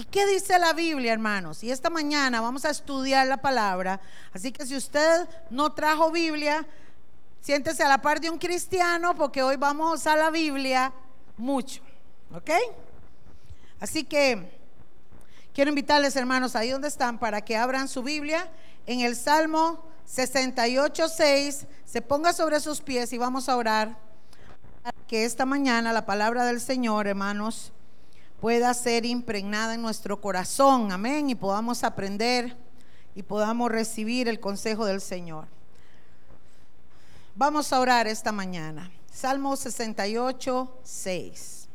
¿Y qué dice la Biblia, hermanos? Y esta mañana vamos a estudiar la palabra. Así que si usted no trajo Biblia, siéntese a la par de un cristiano porque hoy vamos a usar la Biblia mucho. ¿Ok? Así que quiero invitarles, hermanos, ahí donde están, para que abran su Biblia en el Salmo 68.6. Se ponga sobre sus pies y vamos a orar. Que esta mañana la palabra del Señor, hermanos, pueda ser impregnada en nuestro corazón, amén, y podamos aprender y podamos recibir el consejo del Señor. Vamos a orar esta mañana. Salmo 68, 6.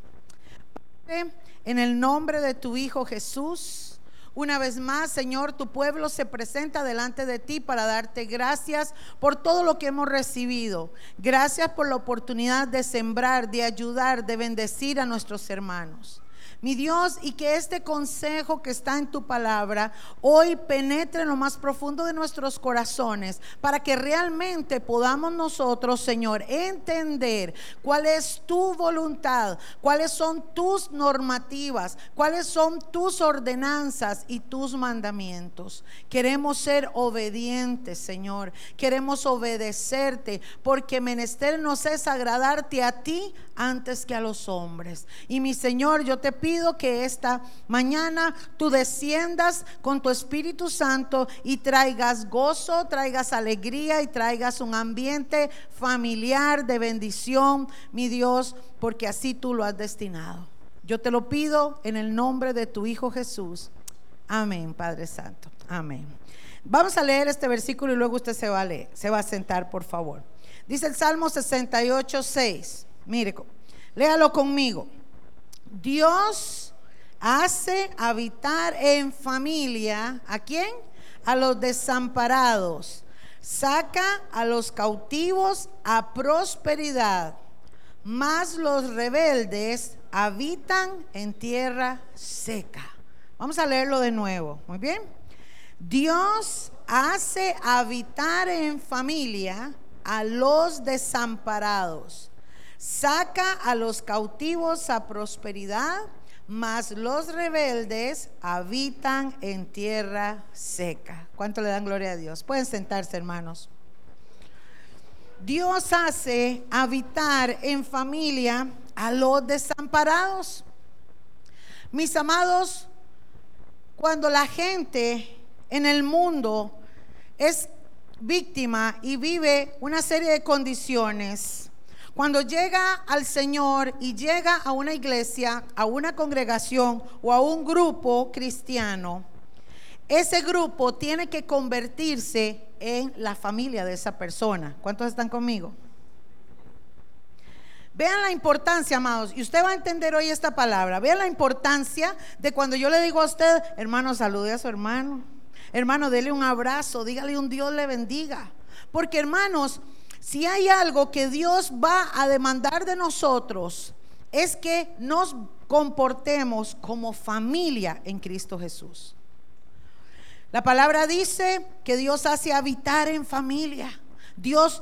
En el nombre de tu Hijo Jesús, una vez más, Señor, tu pueblo se presenta delante de ti para darte gracias por todo lo que hemos recibido. Gracias por la oportunidad de sembrar, de ayudar, de bendecir a nuestros hermanos mi Dios, y que este consejo que está en tu palabra hoy penetre en lo más profundo de nuestros corazones para que realmente podamos nosotros, Señor, entender cuál es tu voluntad, cuáles son tus normativas, cuáles son tus ordenanzas y tus mandamientos. Queremos ser obedientes, Señor. Queremos obedecerte porque menester nos es agradarte a ti antes que a los hombres. Y mi Señor, yo te pido que esta mañana tú desciendas con tu Espíritu Santo y traigas gozo, traigas alegría y traigas un ambiente familiar de bendición, mi Dios, porque así tú lo has destinado. Yo te lo pido en el nombre de tu Hijo Jesús. Amén, Padre Santo. Amén. Vamos a leer este versículo y luego usted se va a leer, se va a sentar, por favor. Dice el Salmo 68, 6. Mire, léalo conmigo. Dios hace habitar en familia, ¿a quién? A los desamparados. Saca a los cautivos a prosperidad. Mas los rebeldes habitan en tierra seca. Vamos a leerlo de nuevo. Muy bien. Dios hace habitar en familia a los desamparados saca a los cautivos a prosperidad, mas los rebeldes habitan en tierra seca. ¿Cuánto le dan gloria a Dios? Pueden sentarse, hermanos. Dios hace habitar en familia a los desamparados. Mis amados, cuando la gente en el mundo es víctima y vive una serie de condiciones, cuando llega al Señor y llega a una iglesia, a una congregación o a un grupo cristiano, ese grupo tiene que convertirse en la familia de esa persona. ¿Cuántos están conmigo? Vean la importancia, amados, y usted va a entender hoy esta palabra. Vean la importancia de cuando yo le digo a usted, hermano, salude a su hermano. Hermano, dele un abrazo, dígale un Dios le bendiga. Porque, hermanos, si hay algo que Dios va a demandar de nosotros, es que nos comportemos como familia en Cristo Jesús. La palabra dice que Dios hace habitar en familia. Dios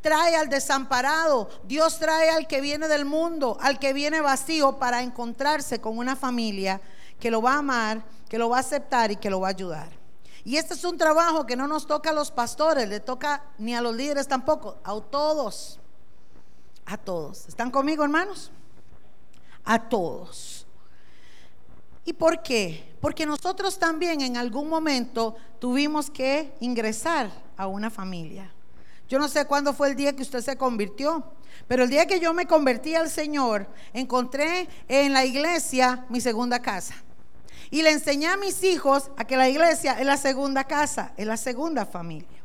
trae al desamparado, Dios trae al que viene del mundo, al que viene vacío para encontrarse con una familia que lo va a amar, que lo va a aceptar y que lo va a ayudar. Y este es un trabajo que no nos toca a los pastores, le toca ni a los líderes tampoco, a todos. A todos. ¿Están conmigo, hermanos? A todos. ¿Y por qué? Porque nosotros también en algún momento tuvimos que ingresar a una familia. Yo no sé cuándo fue el día que usted se convirtió, pero el día que yo me convertí al Señor, encontré en la iglesia mi segunda casa. Y le enseñé a mis hijos a que la iglesia es la segunda casa, es la segunda familia.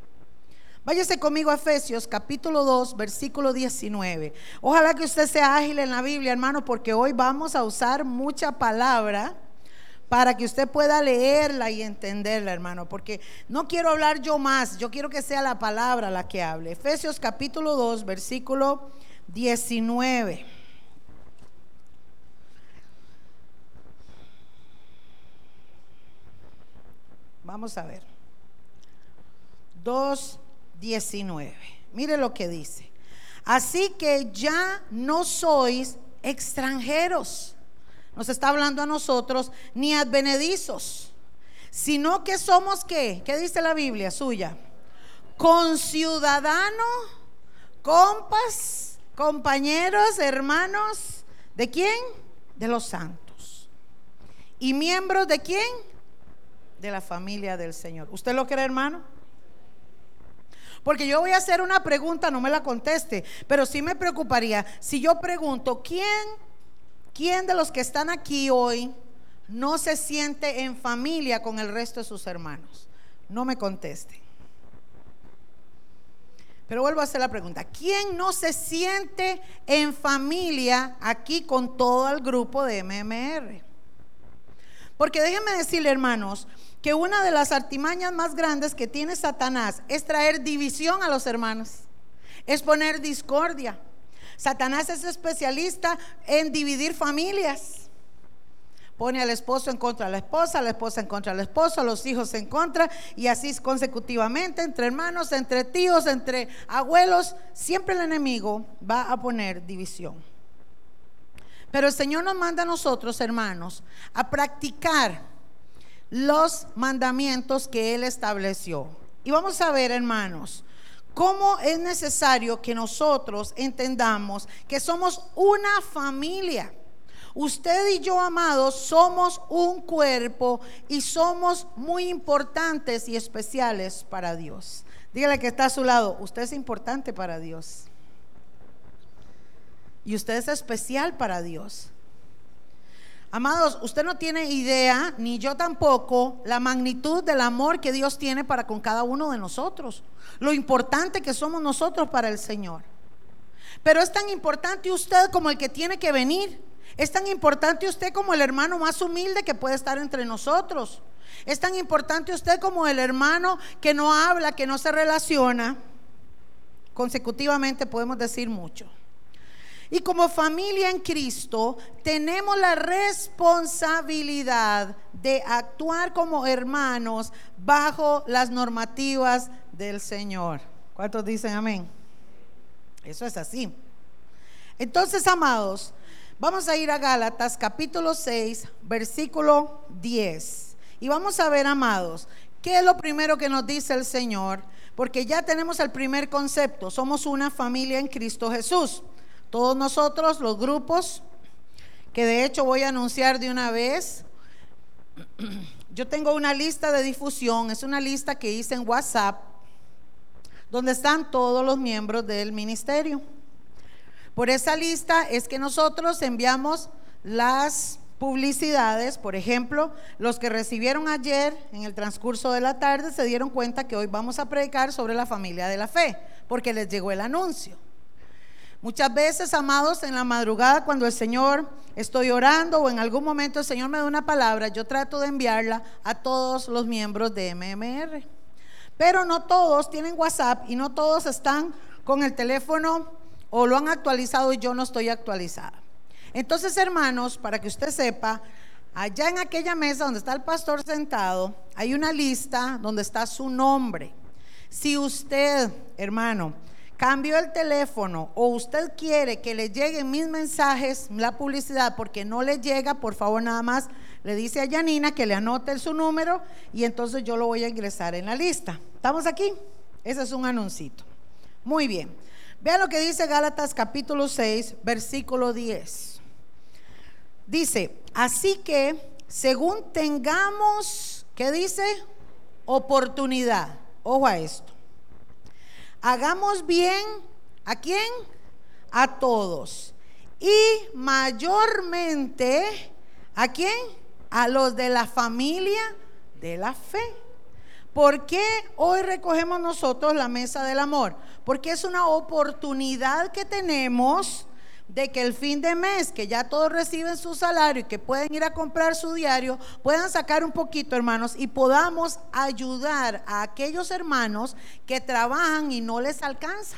Váyase conmigo a Efesios capítulo 2, versículo 19. Ojalá que usted sea ágil en la Biblia, hermano, porque hoy vamos a usar mucha palabra para que usted pueda leerla y entenderla, hermano, porque no quiero hablar yo más, yo quiero que sea la palabra la que hable. Efesios capítulo 2, versículo 19. Vamos a ver. 2.19. Mire lo que dice. Así que ya no sois extranjeros nos está hablando a nosotros, ni advenedizos, sino que somos qué? ¿Qué dice la Biblia suya? Conciudadano, compas, compañeros, hermanos, ¿de quién? De los santos. ¿Y miembros de quién? De la familia del Señor. ¿Usted lo cree, hermano? Porque yo voy a hacer una pregunta, no me la conteste, pero sí me preocuparía si yo pregunto, ¿quién, quién de los que están aquí hoy no se siente en familia con el resto de sus hermanos? No me conteste. Pero vuelvo a hacer la pregunta, ¿quién no se siente en familia aquí con todo el grupo de MMR? Porque déjenme decirle, hermanos, que una de las artimañas más grandes que tiene Satanás es traer división a los hermanos, es poner discordia. Satanás es especialista en dividir familias. Pone al esposo en contra de la esposa, a la esposa en contra del esposo, a los hijos en contra, y así consecutivamente, entre hermanos, entre tíos, entre abuelos, siempre el enemigo va a poner división. Pero el Señor nos manda a nosotros, hermanos, a practicar los mandamientos que Él estableció. Y vamos a ver, hermanos, cómo es necesario que nosotros entendamos que somos una familia. Usted y yo, amados, somos un cuerpo y somos muy importantes y especiales para Dios. Dígale que está a su lado, usted es importante para Dios. Y usted es especial para Dios. Amados, usted no tiene idea, ni yo tampoco, la magnitud del amor que Dios tiene para con cada uno de nosotros. Lo importante que somos nosotros para el Señor. Pero es tan importante usted como el que tiene que venir. Es tan importante usted como el hermano más humilde que puede estar entre nosotros. Es tan importante usted como el hermano que no habla, que no se relaciona. Consecutivamente podemos decir mucho. Y como familia en Cristo tenemos la responsabilidad de actuar como hermanos bajo las normativas del Señor. ¿Cuántos dicen amén? Eso es así. Entonces, amados, vamos a ir a Gálatas capítulo 6, versículo 10. Y vamos a ver, amados, qué es lo primero que nos dice el Señor, porque ya tenemos el primer concepto, somos una familia en Cristo Jesús. Todos nosotros, los grupos, que de hecho voy a anunciar de una vez, yo tengo una lista de difusión, es una lista que hice en WhatsApp, donde están todos los miembros del ministerio. Por esa lista es que nosotros enviamos las publicidades, por ejemplo, los que recibieron ayer en el transcurso de la tarde se dieron cuenta que hoy vamos a predicar sobre la familia de la fe, porque les llegó el anuncio. Muchas veces, amados, en la madrugada cuando el Señor estoy orando o en algún momento el Señor me da una palabra, yo trato de enviarla a todos los miembros de MMR. Pero no todos tienen WhatsApp y no todos están con el teléfono o lo han actualizado y yo no estoy actualizada. Entonces, hermanos, para que usted sepa, allá en aquella mesa donde está el pastor sentado, hay una lista donde está su nombre. Si usted, hermano, cambió el teléfono o usted quiere que le lleguen mis mensajes, la publicidad, porque no le llega, por favor nada más le dice a Janina que le anote su número y entonces yo lo voy a ingresar en la lista. ¿Estamos aquí? Ese es un anuncito. Muy bien. Vea lo que dice Gálatas capítulo 6, versículo 10. Dice, así que según tengamos, ¿qué dice? Oportunidad. Ojo a esto. Hagamos bien a quién? A todos. Y mayormente, ¿a quién? A los de la familia de la fe. ¿Por qué hoy recogemos nosotros la mesa del amor? Porque es una oportunidad que tenemos de que el fin de mes, que ya todos reciben su salario y que pueden ir a comprar su diario, puedan sacar un poquito, hermanos, y podamos ayudar a aquellos hermanos que trabajan y no les alcanza.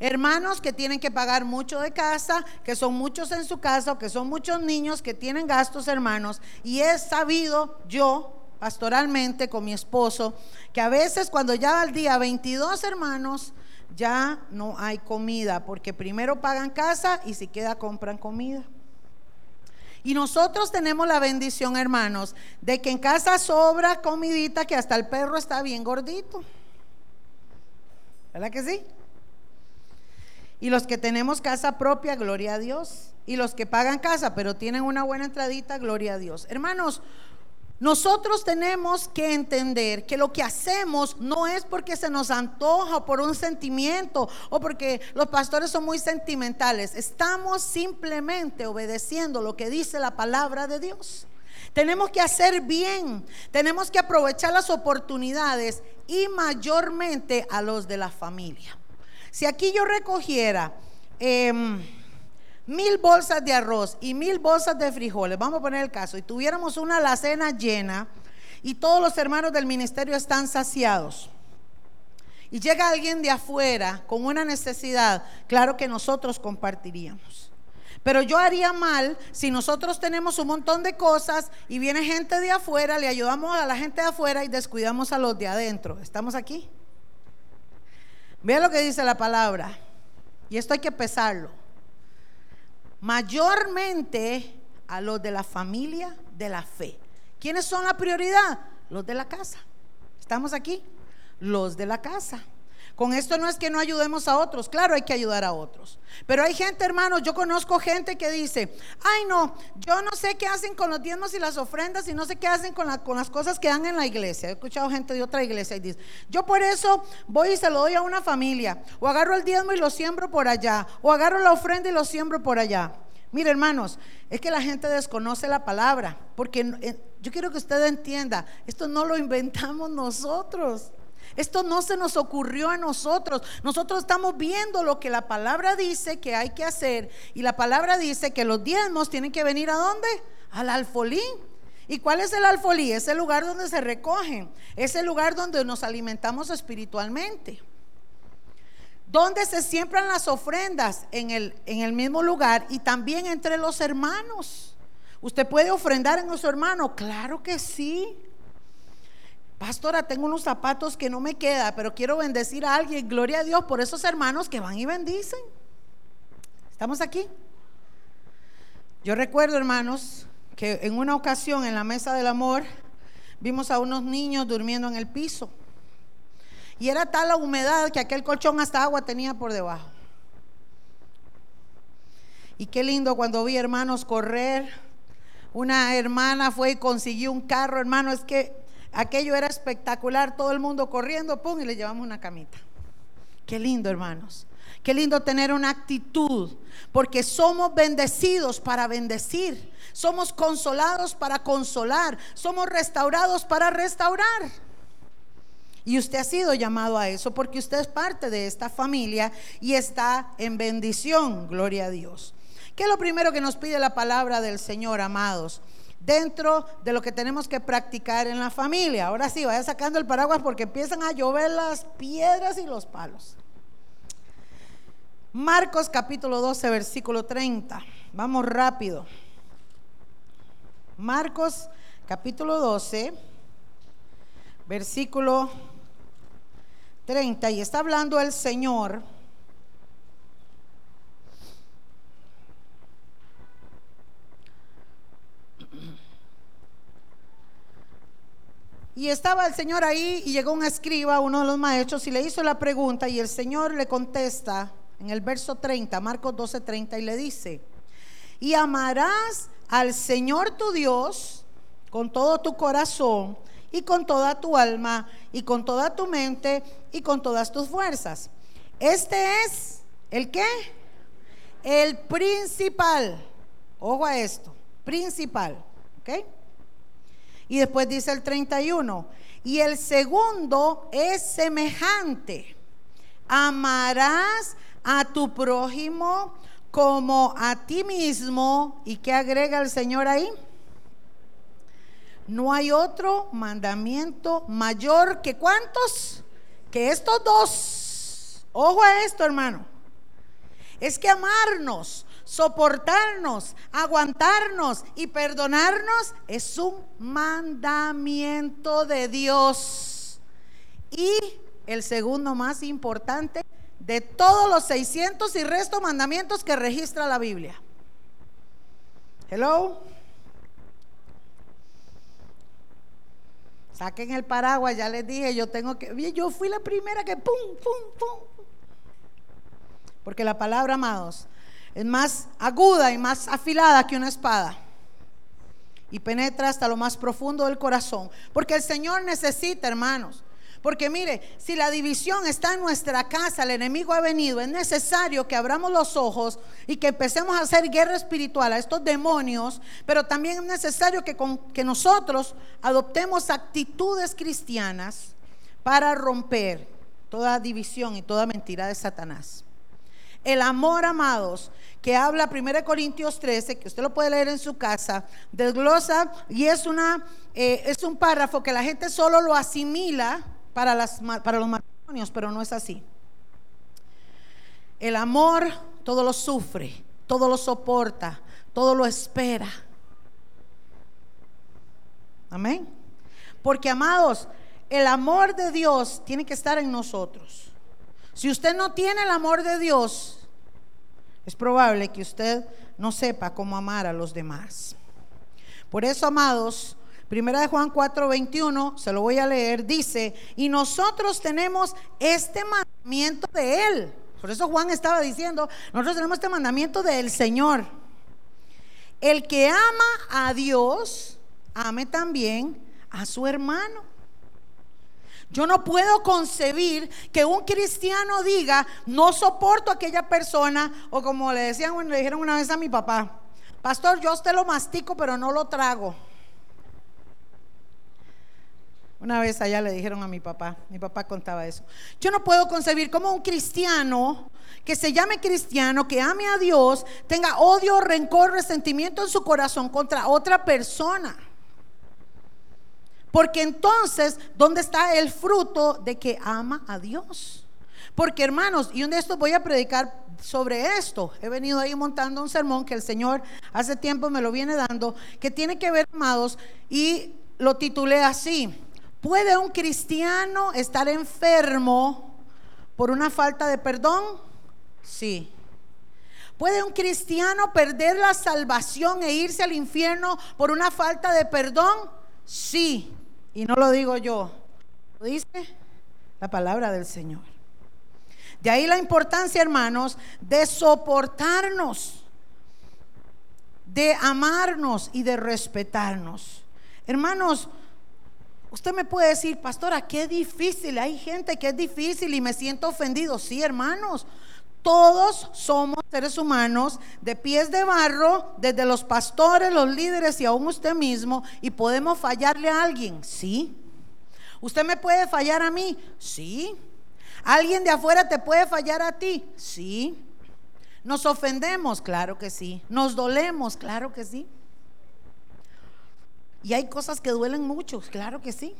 Hermanos que tienen que pagar mucho de casa, que son muchos en su casa, que son muchos niños que tienen gastos, hermanos. Y he sabido yo, pastoralmente, con mi esposo, que a veces cuando ya al día 22 hermanos, ya no hay comida, porque primero pagan casa y si queda compran comida. Y nosotros tenemos la bendición, hermanos, de que en casa sobra comidita que hasta el perro está bien gordito. ¿Verdad que sí? Y los que tenemos casa propia, gloria a Dios. Y los que pagan casa, pero tienen una buena entradita, gloria a Dios. Hermanos, nosotros tenemos que entender que lo que hacemos no es porque se nos antoja por un sentimiento o porque los pastores son muy sentimentales. Estamos simplemente obedeciendo lo que dice la palabra de Dios. Tenemos que hacer bien, tenemos que aprovechar las oportunidades y mayormente a los de la familia. Si aquí yo recogiera em, mil bolsas de arroz y mil bolsas de frijoles, vamos a poner el caso, y tuviéramos una alacena llena y todos los hermanos del ministerio están saciados. Y llega alguien de afuera con una necesidad, claro que nosotros compartiríamos. Pero yo haría mal si nosotros tenemos un montón de cosas y viene gente de afuera, le ayudamos a la gente de afuera y descuidamos a los de adentro. ¿Estamos aquí? Vea lo que dice la palabra. Y esto hay que pesarlo. Mayormente a los de la familia de la fe. ¿Quiénes son la prioridad? Los de la casa. ¿Estamos aquí? Los de la casa. Con esto no es que no ayudemos a otros, claro hay que ayudar a otros. Pero hay gente, hermanos, yo conozco gente que dice, ay no, yo no sé qué hacen con los diezmos y las ofrendas y no sé qué hacen con, las cosas que dan en la iglesia. He escuchado gente de otra iglesia y dice, yo por eso voy y se lo doy a una familia, o agarro el diezmo y lo siembro por allá, o agarro la ofrenda y lo siembro por allá. Mire, hermanos, es que la gente desconoce la palabra, porque eh, yo quiero que usted entienda, esto no lo inventamos nosotros. Esto no se nos ocurrió a nosotros. Nosotros estamos viendo lo que la palabra dice que hay que hacer. Y la palabra dice que los diezmos tienen que venir a dónde? Al alfolí. ¿Y cuál es el alfolí? Es el lugar donde se recogen. Es el lugar donde nos alimentamos espiritualmente. ¿Dónde se siembran las ofrendas? En el, en el mismo lugar y también entre los hermanos. ¿Usted puede ofrendar en su hermano? Claro que sí. Pastora, tengo unos zapatos que no me queda, pero quiero bendecir a alguien. Gloria a Dios por esos hermanos que van y bendicen. ¿Estamos aquí? Yo recuerdo, hermanos, que en una ocasión en la mesa del amor vimos a unos niños durmiendo en el piso. Y era tal la humedad que aquel colchón hasta agua tenía por debajo. Y qué lindo cuando vi hermanos correr. Una hermana fue y consiguió un carro, hermano, es que Aquello era espectacular, todo el mundo corriendo, pum, y le llevamos una camita. Qué lindo, hermanos. Qué lindo tener una actitud, porque somos bendecidos para bendecir, somos consolados para consolar, somos restaurados para restaurar. Y usted ha sido llamado a eso porque usted es parte de esta familia y está en bendición, gloria a Dios. ¿Qué es lo primero que nos pide la palabra del Señor, amados? Dentro de lo que tenemos que practicar en la familia. Ahora sí, vaya sacando el paraguas porque empiezan a llover las piedras y los palos. Marcos capítulo 12, versículo 30. Vamos rápido. Marcos capítulo 12, versículo 30. Y está hablando el Señor Y estaba el Señor ahí y llegó un escriba, uno de los maestros, y le hizo la pregunta y el Señor le contesta en el verso 30, Marcos 12, 30, y le dice, y amarás al Señor tu Dios con todo tu corazón y con toda tu alma y con toda tu mente y con todas tus fuerzas. Este es el qué? El principal. Ojo a esto, principal. ¿Ok? Y después dice el 31, y el segundo es semejante. Amarás a tu prójimo como a ti mismo. ¿Y qué agrega el Señor ahí? No hay otro mandamiento mayor que cuántos? Que estos dos. Ojo a esto, hermano. Es que amarnos soportarnos, aguantarnos y perdonarnos es un mandamiento de Dios. Y el segundo más importante de todos los 600 y resto mandamientos que registra la Biblia. Hello. Saquen el paraguas, ya les dije, yo tengo que, yo fui la primera que pum, pum, pum. Porque la palabra, amados, es más aguda y más afilada que una espada. Y penetra hasta lo más profundo del corazón. Porque el Señor necesita, hermanos, porque mire, si la división está en nuestra casa, el enemigo ha venido, es necesario que abramos los ojos y que empecemos a hacer guerra espiritual a estos demonios, pero también es necesario que, nosotros adoptemos actitudes cristianas para romper toda división y toda mentira de Satanás. El amor, amados, que habla 1 Corintios 13, que usted lo puede leer en su casa, desglosa y es, una, eh, es un párrafo que la gente solo lo asimila para, las, para los matrimonios, pero no es así. El amor todo lo sufre, todo lo soporta, todo lo espera. Amén. Porque amados, el amor de Dios tiene que estar en nosotros. Si usted no tiene el amor de Dios, es probable que usted no sepa cómo amar a los demás. Por eso, amados, Primera de Juan 4, 21, se lo voy a leer, dice, y nosotros tenemos este mandamiento de Él. Por eso Juan estaba diciendo, nosotros tenemos este mandamiento del Señor. El que ama a Dios, ame también a su hermano. Yo no puedo concebir que un cristiano diga, no soporto a aquella persona, o como le decían, le dijeron una vez a mi papá, pastor, yo te lo mastico, pero no lo trago. Una vez allá le dijeron a mi papá, mi papá contaba eso. Yo no puedo concebir cómo un cristiano que se llame cristiano, que ame a Dios, tenga odio, rencor, resentimiento en su corazón contra otra persona. Porque entonces, ¿dónde está el fruto de que ama a Dios? Porque hermanos, y un de estos voy a predicar sobre esto. He venido ahí montando un sermón que el Señor hace tiempo me lo viene dando, que tiene que ver, amados, y lo titulé así ¿Puede un cristiano estar enfermo por una falta de perdón? Sí. ¿Puede un cristiano perder la salvación e irse al infierno por una falta de perdón? Sí. Y no lo digo yo, lo dice la palabra del Señor. De ahí la importancia, hermanos, de soportarnos, de amarnos y de respetarnos. Hermanos, Usted me puede decir, pastora, qué difícil. Hay gente que es difícil y me siento ofendido. Sí, hermanos. Todos somos seres humanos de pies de barro, desde los pastores, los líderes y aún usted mismo, y podemos fallarle a alguien. Sí. ¿Usted me puede fallar a mí? Sí. ¿Alguien de afuera te puede fallar a ti? Sí. ¿Nos ofendemos? Claro que sí. ¿Nos dolemos? Claro que sí. Y hay cosas que duelen mucho, claro que sí.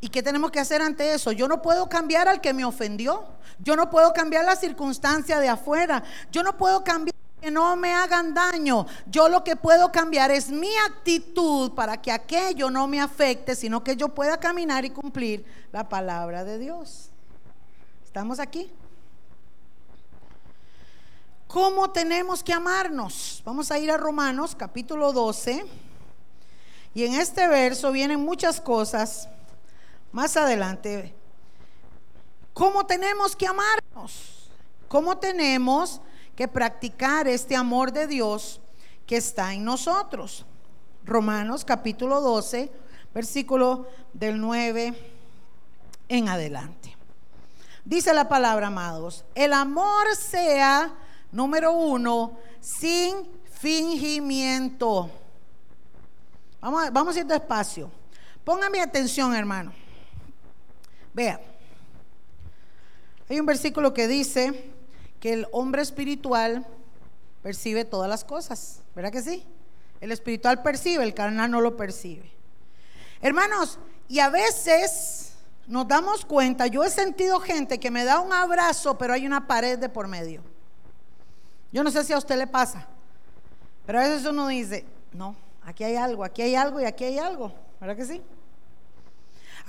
¿Y qué tenemos que hacer ante eso? Yo no puedo cambiar al que me ofendió. Yo no puedo cambiar la circunstancia de afuera. Yo no puedo cambiar que no me hagan daño. Yo lo que puedo cambiar es mi actitud para que aquello no me afecte, sino que yo pueda caminar y cumplir la palabra de Dios. ¿Estamos aquí? ¿Cómo tenemos que amarnos? Vamos a ir a Romanos capítulo 12. Y en este verso vienen muchas cosas. Más adelante, ¿cómo tenemos que amarnos? ¿Cómo tenemos que practicar este amor de Dios que está en nosotros? Romanos capítulo 12, versículo del 9 en adelante. Dice la palabra, amados, el amor sea Número uno, sin fingimiento. Vamos vamos a ir despacio. Póngame atención, hermano. Vea. Hay un versículo que dice que el hombre espiritual percibe todas las cosas. ¿Verdad que sí? El espiritual percibe, el carnal no lo percibe. Hermanos, y a veces nos damos cuenta, yo he sentido gente que me da un abrazo, pero hay una pared de por medio. Yo no sé si a usted le pasa, pero a veces uno dice, no, aquí hay algo, aquí hay algo y aquí hay algo, ¿verdad que sí?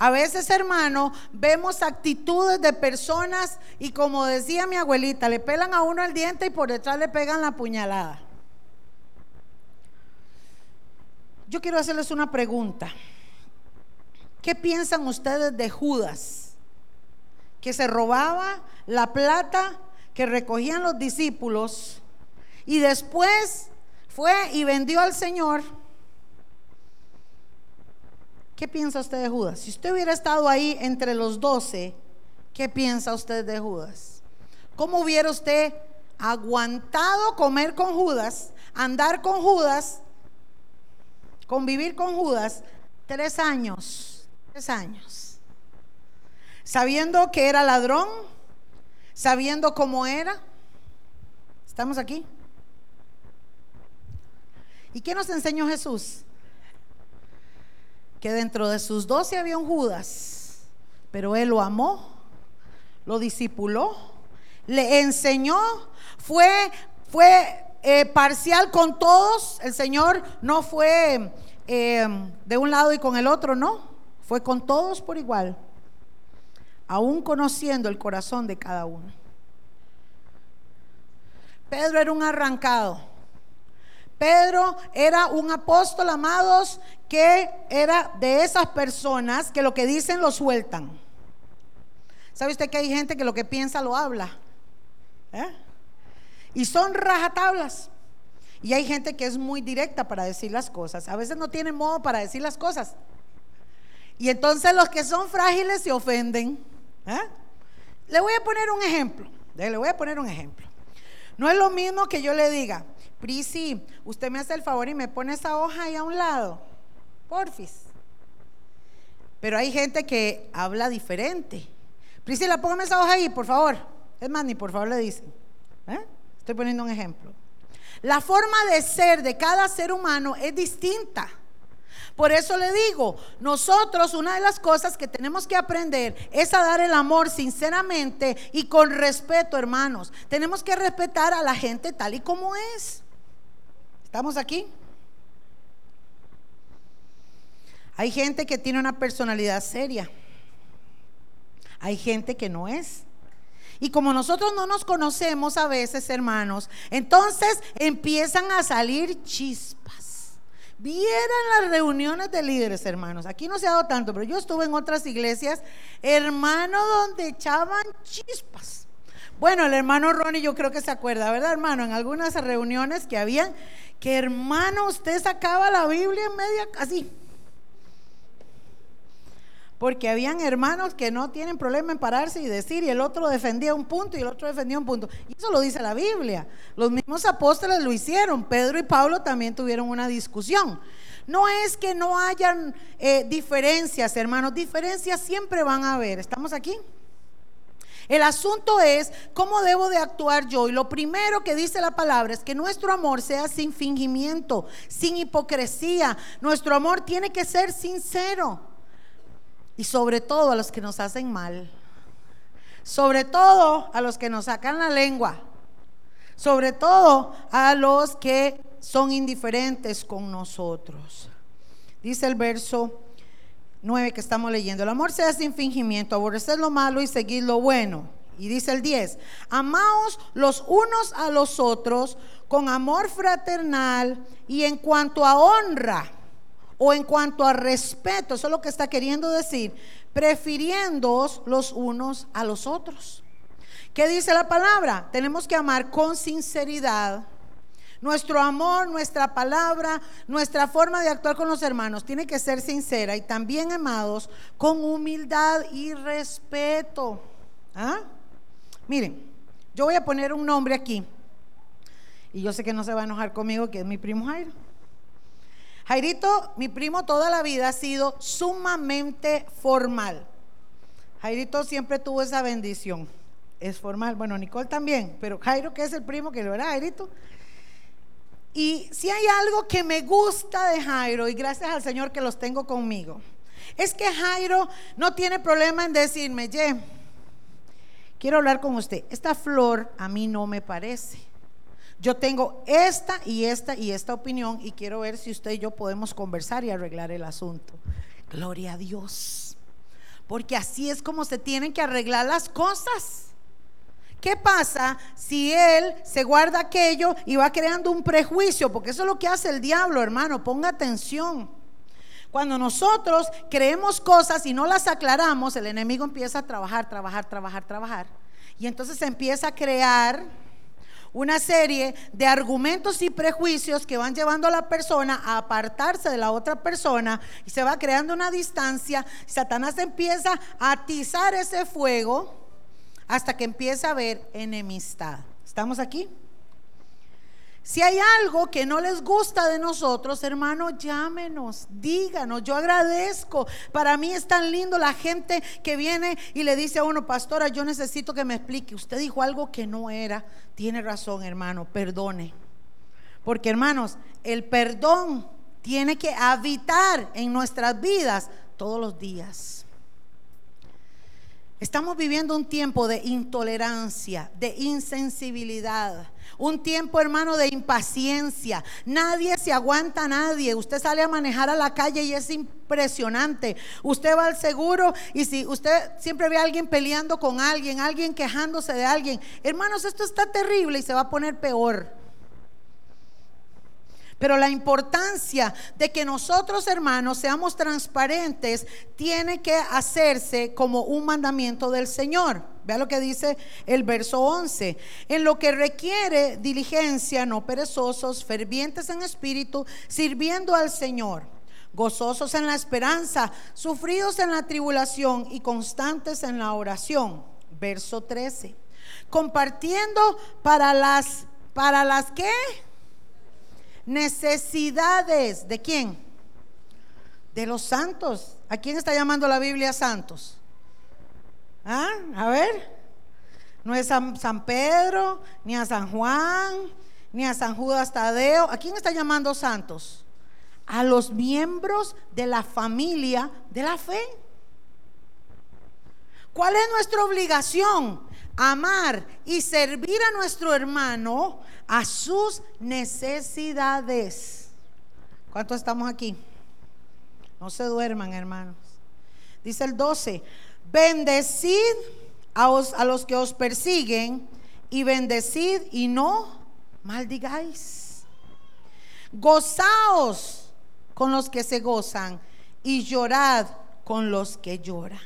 A veces, hermano, vemos actitudes de personas y como decía mi abuelita, le pelan a uno el diente y por detrás le pegan la puñalada. Yo quiero hacerles una pregunta. ¿Qué piensan ustedes de Judas? Que se robaba la plata que recogían los discípulos y después fue y vendió al Señor. ¿Qué piensa usted de Judas? Si usted hubiera estado ahí entre los doce, ¿qué piensa usted de Judas? ¿Cómo hubiera usted aguantado comer con Judas, andar con Judas, convivir con Judas tres años? Tres años. Sabiendo que era ladrón, sabiendo cómo era. ¿Estamos aquí? ¿Y qué nos enseñó Jesús? Que dentro de sus doce había un Judas, pero él lo amó, lo discipuló, le enseñó, fue, fue eh, parcial con todos. El Señor no fue eh, de un lado y con el otro, no, fue con todos por igual, aún conociendo el corazón de cada uno. Pedro era un arrancado. Pedro era un apóstol, amados, que era de esas personas que lo que dicen lo sueltan. ¿Sabe usted que hay gente que lo que piensa lo habla? ¿Eh? Y son rajatablas. Y hay gente que es muy directa para decir las cosas. A veces no tienen modo para decir las cosas. Y entonces los que son frágiles se ofenden. ¿Eh? Le voy a poner un ejemplo. Le voy a poner un ejemplo. No es lo mismo que yo le diga, Prisi, usted me hace el favor y me pone esa hoja ahí a un lado. Porfis. Pero hay gente que habla diferente. Prisi, la póngame esa hoja ahí, por favor. Es más, ni por favor le dicen. ¿Eh? Estoy poniendo un ejemplo. La forma de ser de cada ser humano es distinta. Por eso le digo, nosotros una de las cosas que tenemos que aprender es a dar el amor sinceramente y con respeto, hermanos. Tenemos que respetar a la gente tal y como es. ¿Estamos aquí? Hay gente que tiene una personalidad seria. Hay gente que no es. Y como nosotros no nos conocemos a veces, hermanos, entonces empiezan a salir chispas. Vieran las reuniones de líderes, hermanos. Aquí no se ha dado tanto, pero yo estuve en otras iglesias, hermano, donde echaban chispas. Bueno, el hermano Ronnie yo creo que se acuerda, ¿verdad, hermano? En algunas reuniones que habían, que hermano, usted sacaba la Biblia en media, así. Porque habían hermanos que no tienen problema en pararse y decir, y el otro defendía un punto y el otro defendía un punto. Y eso lo dice la Biblia. Los mismos apóstoles lo hicieron. Pedro y Pablo también tuvieron una discusión. No es que no hayan eh, diferencias, hermanos. Diferencias siempre van a haber. ¿Estamos aquí? El asunto es cómo debo de actuar yo. Y lo primero que dice la palabra es que nuestro amor sea sin fingimiento, sin hipocresía. Nuestro amor tiene que ser sincero. Y sobre todo a los que nos hacen mal. Sobre todo a los que nos sacan la lengua. Sobre todo a los que son indiferentes con nosotros. Dice el verso 9 que estamos leyendo. El amor sea sin fingimiento, aborrecer lo malo y seguir lo bueno. Y dice el 10, amaos los unos a los otros con amor fraternal y en cuanto a honra o en cuanto a respeto, eso es lo que está queriendo decir, prefiriéndoos los unos a los otros. ¿Qué dice la palabra? Tenemos que amar con sinceridad nuestro amor, nuestra palabra, nuestra forma de actuar con los hermanos tiene que ser sincera y también amados con humildad y respeto. ¿Ah? Miren, yo voy a poner un nombre aquí y yo sé que no se va a enojar conmigo, que es mi primo Jairo. Jairito, mi primo toda la vida ha sido sumamente formal. Jairito siempre tuvo esa bendición. Es formal. Bueno, Nicole también, pero Jairo, que es el primo que lo era, Jairito, y si hay algo que me gusta de Jairo, y gracias al Señor que los tengo conmigo, es que Jairo no tiene problema en decirme, ye, quiero hablar con usted. Esta flor a mí no me parece. Yo tengo esta y esta y esta opinión y quiero ver si usted y yo podemos conversar y arreglar el asunto. Gloria a Dios. porque así es como se tienen que arreglar las cosas. ¿Qué pasa si él se guarda aquello y va creando un prejuicio? Porque eso es lo que hace el diablo, hermano. Ponga atención. Cuando nosotros creemos cosas y no las aclaramos, el enemigo empieza a trabajar, trabajar, trabajar, trabajar. Y entonces empieza a crear una serie de argumentos y prejuicios que van llevando a la persona a apartarse de la otra persona y se va creando una distancia. Satanás empieza a atizar ese fuego hasta que empieza a haber enemistad. ¿Estamos aquí? Si hay algo que no les gusta de nosotros, hermano, llámenos, díganos. Yo agradezco. Para mí es tan lindo la gente que viene y le dice a uno, pastora, yo necesito que me explique. Usted dijo algo que no era. Tiene razón, hermano, perdone. Porque, hermanos, el perdón tiene que habitar en nuestras vidas todos los días. Estamos viviendo un tiempo de intolerancia, de insensibilidad, un tiempo, hermano, de impaciencia. Nadie se aguanta a nadie. Usted sale a manejar a la calle y es impresionante. Usted va al seguro y si usted siempre ve a alguien peleando con alguien, alguien quejándose de alguien, hermanos, esto está terrible y se va a poner peor. Pero la importancia de que nosotros, hermanos, seamos transparentes tiene que hacerse como un mandamiento del Señor. Vea lo que dice el verso 11. En lo que requiere diligencia, no perezosos, fervientes en espíritu, sirviendo al Señor, gozosos en la esperanza, sufridos en la tribulación y constantes en la oración. Verso 13. Compartiendo para las, para las que necesidades. ¿De quién? De los santos. ¿A quién está llamando la Biblia santos? ¿Ah? A ver. No es a San Pedro, ni a San Juan, ni a San Judas Tadeo. ¿A quién está llamando santos? A los miembros de la familia de la fe. ¿Cuál es nuestra obligación? Amar y servir a nuestro hermano a sus necesidades. ¿Cuántos estamos aquí? No se duerman, hermanos. Dice el 12, bendecid a, a los que os persiguen y bendecid y no maldigáis. Gozaos con los que se gozan y llorad con los que lloran.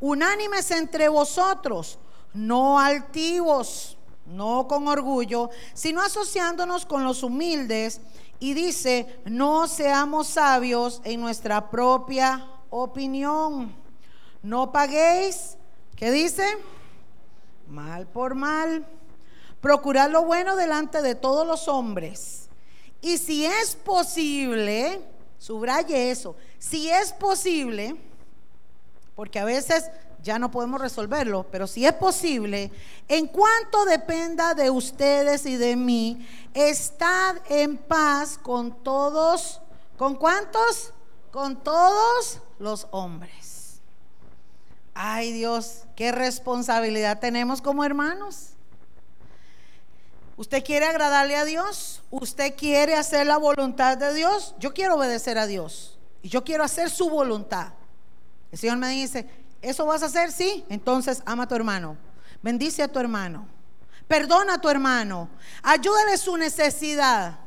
Unánimes entre vosotros, no altivos no con orgullo, sino asociándonos con los humildes. Y dice, no seamos sabios en nuestra propia opinión. No paguéis, ¿qué dice? Mal por mal. Procurad lo bueno delante de todos los hombres. Y si es posible, subraye eso, si es posible, porque a veces ya no podemos resolverlo, pero si es posible, en cuanto dependa de ustedes y de mí, estad en paz con todos, ¿con cuántos? Con todos los hombres. Ay Dios, qué responsabilidad tenemos como hermanos. ¿Usted quiere agradarle a Dios? ¿Usted quiere hacer la voluntad de Dios? Yo quiero obedecer a Dios y yo quiero hacer su voluntad. El Señor me dice, ¿Eso vas a hacer? Sí. Entonces ama a tu hermano. Bendice a tu hermano. Perdona a tu hermano. Ayúdale su necesidad.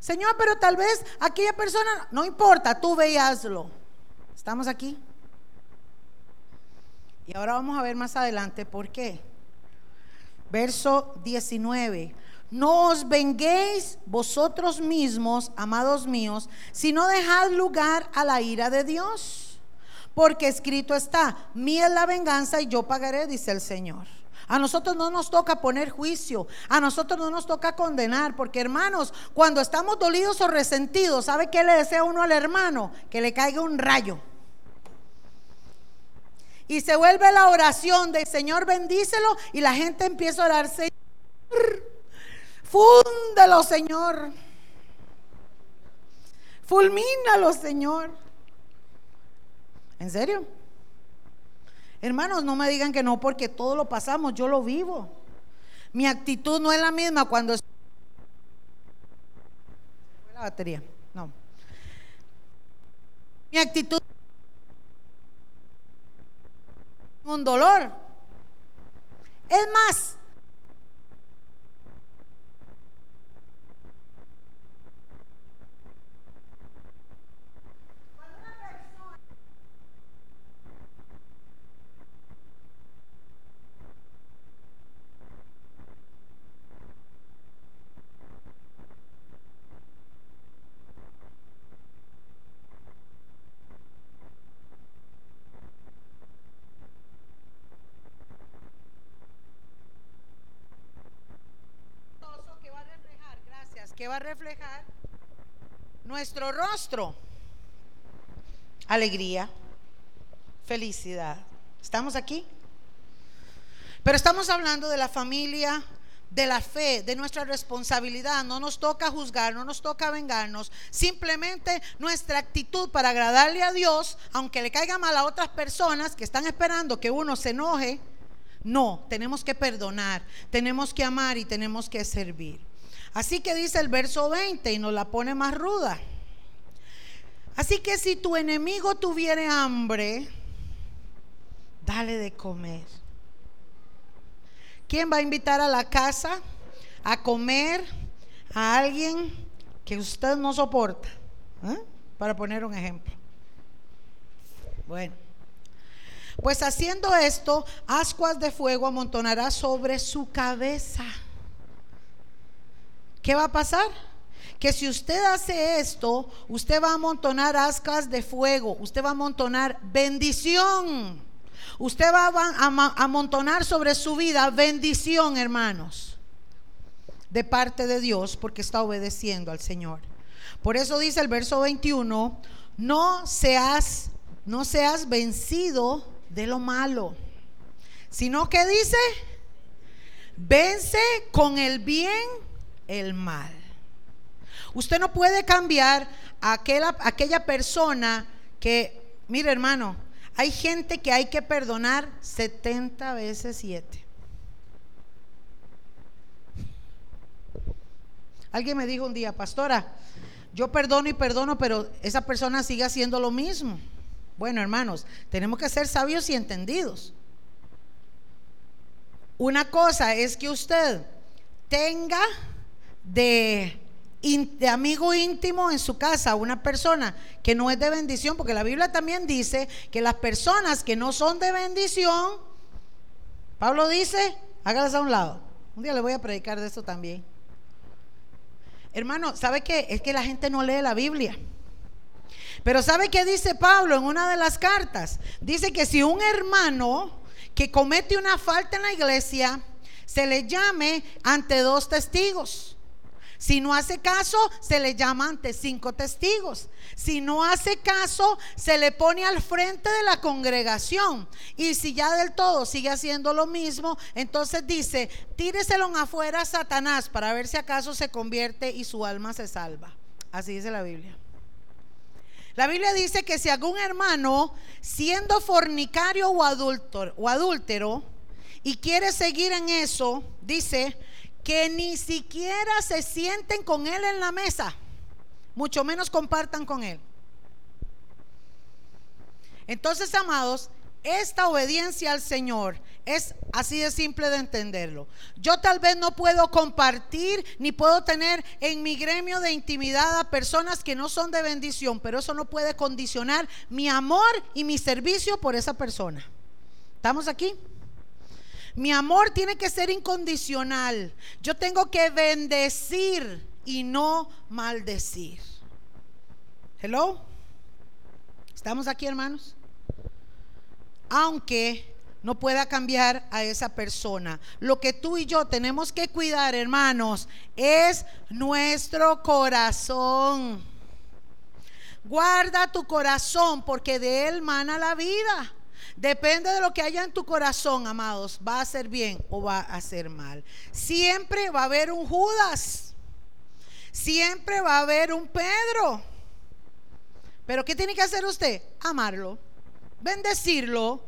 Señor, pero tal vez aquella persona, no importa, tú ve ¿Estamos aquí? Y ahora vamos a ver más adelante por qué. Verso 19. No os venguéis vosotros mismos, amados míos, sino dejad lugar a la ira de Dios porque escrito está, mía es la venganza y yo pagaré, dice el Señor. A nosotros no nos toca poner juicio, a nosotros no nos toca condenar, porque hermanos, cuando estamos dolidos o resentidos, ¿sabe qué le desea uno al hermano? Que le caiga un rayo. Y se vuelve la oración de Señor bendícelo y la gente empieza a orar, Señor, fúndelo Señor, fulmínalo Señor. ¿En serio? Hermanos, no me digan que no porque todo lo pasamos, yo lo vivo. Mi actitud no es la misma cuando... La batería, no. Mi actitud un dolor. Es más, que va a reflejar, gracias, que va a reflejar nuestro rostro. Alegría, felicidad. ¿Estamos aquí? Pero estamos hablando de la familia, de la fe, de nuestra responsabilidad. No nos toca juzgar, no nos toca vengarnos. Simplemente nuestra actitud para agradarle a Dios, aunque le caiga mal a otras personas que están esperando que uno se enoje. No, tenemos que perdonar, tenemos que amar y tenemos que servir. Así que dice el verso 20 y nos la pone más ruda. Así que si tu enemigo tuviere hambre, dale de comer. ¿Quién va a invitar a la casa a comer a alguien que usted no soporta? ¿Eh? Para poner un ejemplo. Bueno. Pues haciendo esto, ascuas de fuego amontonará sobre su cabeza. ¿Qué va a pasar? Que si usted hace esto, usted va a amontonar ascuas de fuego, usted va a amontonar bendición. Usted va a amontonar sobre su vida bendición, hermanos, de parte de Dios, porque está obedeciendo al Señor. Por eso dice el verso 21, no seas, no seas vencido de lo malo, sino que dice, vence con el bien el mal. Usted no puede cambiar a aquella, persona que, mire hermano, hay gente que hay que perdonar 70 veces 7. Alguien me dijo un día, pastora, yo perdono y perdono, pero esa persona sigue haciendo lo mismo. Bueno, hermanos, tenemos que ser sabios y entendidos. Una cosa es que usted tenga de, amigo íntimo en su casa una persona que no es de bendición, porque la Biblia también dice que las personas que no son de bendición, Pablo dice, hágalas a un lado. Un día le voy a predicar de esto también. Hermano, ¿sabe qué? Es que la gente no lee la Biblia. Pero ¿sabe qué dice Pablo en una de las cartas? Dice que si un hermano que comete una falta en la iglesia, se le llame ante dos testigos. Si no hace caso, se le llama ante cinco testigos. Si no hace caso, se le pone al frente de la congregación. Y si ya del todo sigue haciendo lo mismo, entonces dice, tíreselo afuera a Satanás para ver si acaso se convierte y su alma se salva. Así dice la Biblia. La Biblia dice que si algún hermano, siendo fornicario o adúltero, o adúltero y quiere seguir en eso, dice que ni siquiera se sienten con él en la mesa, mucho menos compartan con él. Entonces, amados, esta obediencia al Señor es así de simple de entenderlo. Yo tal vez no puedo compartir ni puedo tener en mi gremio de intimidad a personas que no son de bendición, pero eso no puede condicionar mi amor y mi servicio por esa persona. ¿Estamos aquí? Mi amor tiene que ser incondicional. Yo tengo que bendecir y no maldecir. Hello. ¿Estamos aquí, hermanos? aunque no pueda cambiar a esa persona. Lo que tú y yo tenemos que cuidar, hermanos, es nuestro corazón. Guarda tu corazón porque de él mana la vida. Depende de lo que haya en tu corazón, amados, va a ser bien o va a ser mal. Siempre va a haber un Judas. Siempre va a haber un Pedro. Pero ¿qué tiene que hacer usted? Amarlo bendecirlo.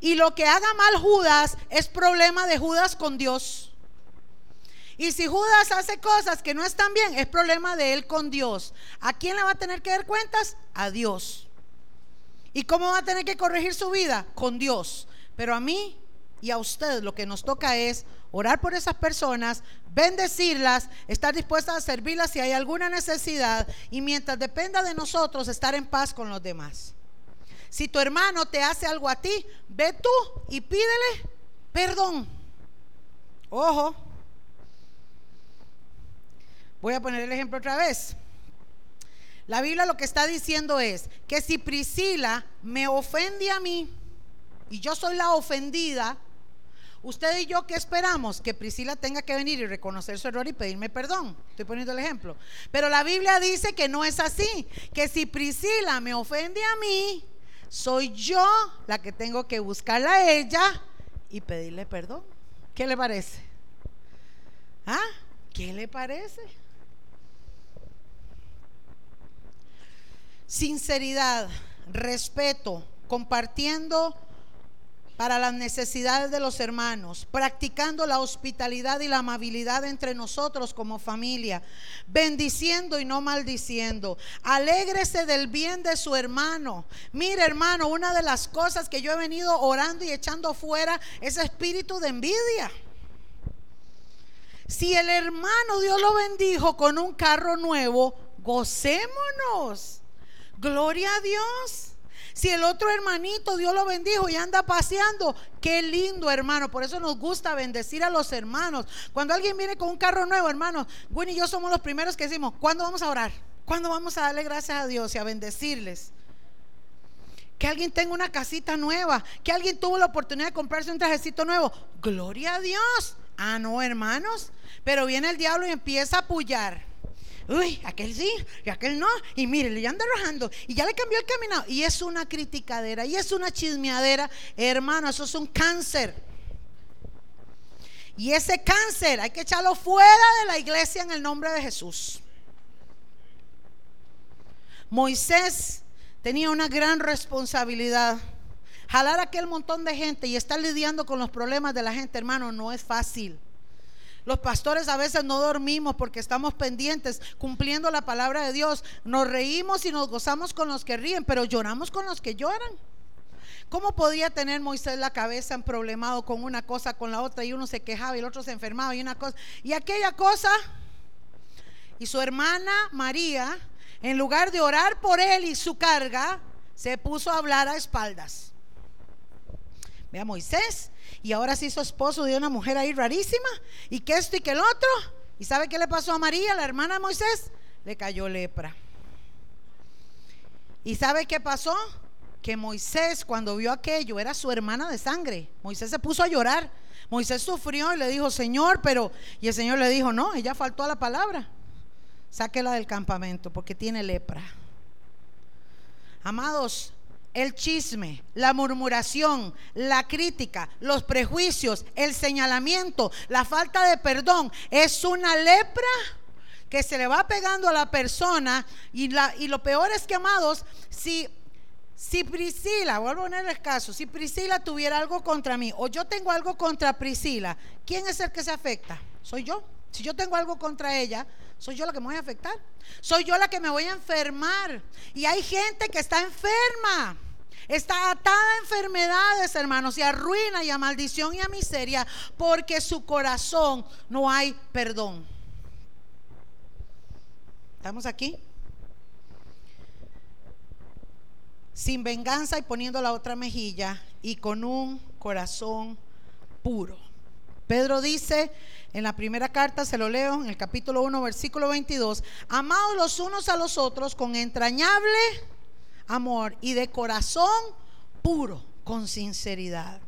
Y lo que haga mal Judas es problema de Judas con Dios. Y si Judas hace cosas que no están bien, es problema de él con Dios. ¿A quién le va a tener que dar cuentas? A Dios. ¿Y cómo va a tener que corregir su vida? Con Dios. Pero a mí y a usted lo que nos toca es orar por esas personas, bendecirlas, estar dispuestas a servirlas si hay alguna necesidad y mientras dependa de nosotros estar en paz con los demás. Si tu hermano te hace algo a ti, ve tú y pídele perdón. Ojo. Voy a poner el ejemplo otra vez. La Biblia lo que está diciendo es que si Priscila me ofende a mí y yo soy la ofendida, usted y yo, ¿qué esperamos? Que Priscila tenga que venir y reconocer su error y pedirme perdón. Estoy poniendo el ejemplo. Pero la Biblia dice que no es así, que si Priscila me ofende a mí, soy yo la que tengo que buscarla a ella y pedirle perdón. ¿Qué le parece? ¿Ah? ¿Qué le parece? Sinceridad, respeto, compartiendo para las necesidades de los hermanos, practicando la hospitalidad y la amabilidad entre nosotros como familia, bendiciendo y no maldiciendo. Alégrese del bien de su hermano. Mire, hermano, una de las cosas que yo he venido orando y echando fuera es espíritu de envidia. Si el hermano Dios lo bendijo con un carro nuevo, gocémonos. Gloria a Dios. Si el otro hermanito, Dios lo bendijo y anda paseando, qué lindo hermano. Por eso nos gusta bendecir a los hermanos. Cuando alguien viene con un carro nuevo, hermano, Gwen y yo somos los primeros que decimos, ¿cuándo vamos a orar? ¿Cuándo vamos a darle gracias a Dios y a bendecirles? Que alguien tenga una casita nueva, que alguien tuvo la oportunidad de comprarse un trajecito nuevo. Gloria a Dios. Ah, no, hermanos. Pero viene el diablo y empieza a apoyar uy, aquel sí, y aquel no, y mire, le anda arrojando, y ya le cambió el camino, y es una criticadera, y es una chismeadera, hermano, eso es un cáncer. Y ese cáncer hay que echarlo fuera de la iglesia en el nombre de Jesús. Moisés tenía una gran responsabilidad. Jalar aquel montón de gente y estar lidiando con los problemas de la gente, hermano, no es fácil. Los pastores a veces no dormimos porque estamos pendientes, cumpliendo la palabra de Dios. Nos reímos y nos gozamos con los que ríen, pero lloramos con los que lloran. ¿Cómo podía tener Moisés la cabeza problemado con una cosa, con la otra, y uno se quejaba y el otro se enfermaba y una cosa, y aquella cosa? Y su hermana María, en lugar de orar por él y su carga, se puso a hablar a espaldas. Vea Moisés y ahora se hizo esposo de una mujer ahí rarísima, y que esto y que el otro. ¿Y sabe qué le pasó a María, la hermana de Moisés? Le cayó lepra. ¿Y sabe qué pasó? Que Moisés, cuando vio aquello, era su hermana de sangre. Moisés se puso a llorar. Moisés sufrió y le dijo, Señor, pero... Y el Señor le dijo, no, ella faltó a la palabra. Sáquela del campamento porque tiene lepra. Amados, el chisme, la murmuración, la crítica, los prejuicios, el señalamiento, la falta de perdón, es una lepra que se le va pegando a la persona y, la, y lo peor es que, amados, si, si Priscila, vuelvo a poner el caso, si Priscila tuviera algo contra mí o yo tengo algo contra Priscila, ¿quién es el que se afecta? Soy yo. Si yo tengo algo contra ella, soy yo la que me voy a afectar. Soy yo la que me voy a enfermar. Y hay gente que está enferma. Está atada a enfermedades, hermanos, y a ruina y a maldición y a miseria, porque su corazón no hay perdón. ¿Estamos aquí? Sin venganza y poniendo la otra mejilla y con un corazón puro. Pedro dice en la primera carta, se lo leo, en el capítulo 1, versículo 22, amados los unos a los otros con entrañable amor y de corazón puro, con sinceridad.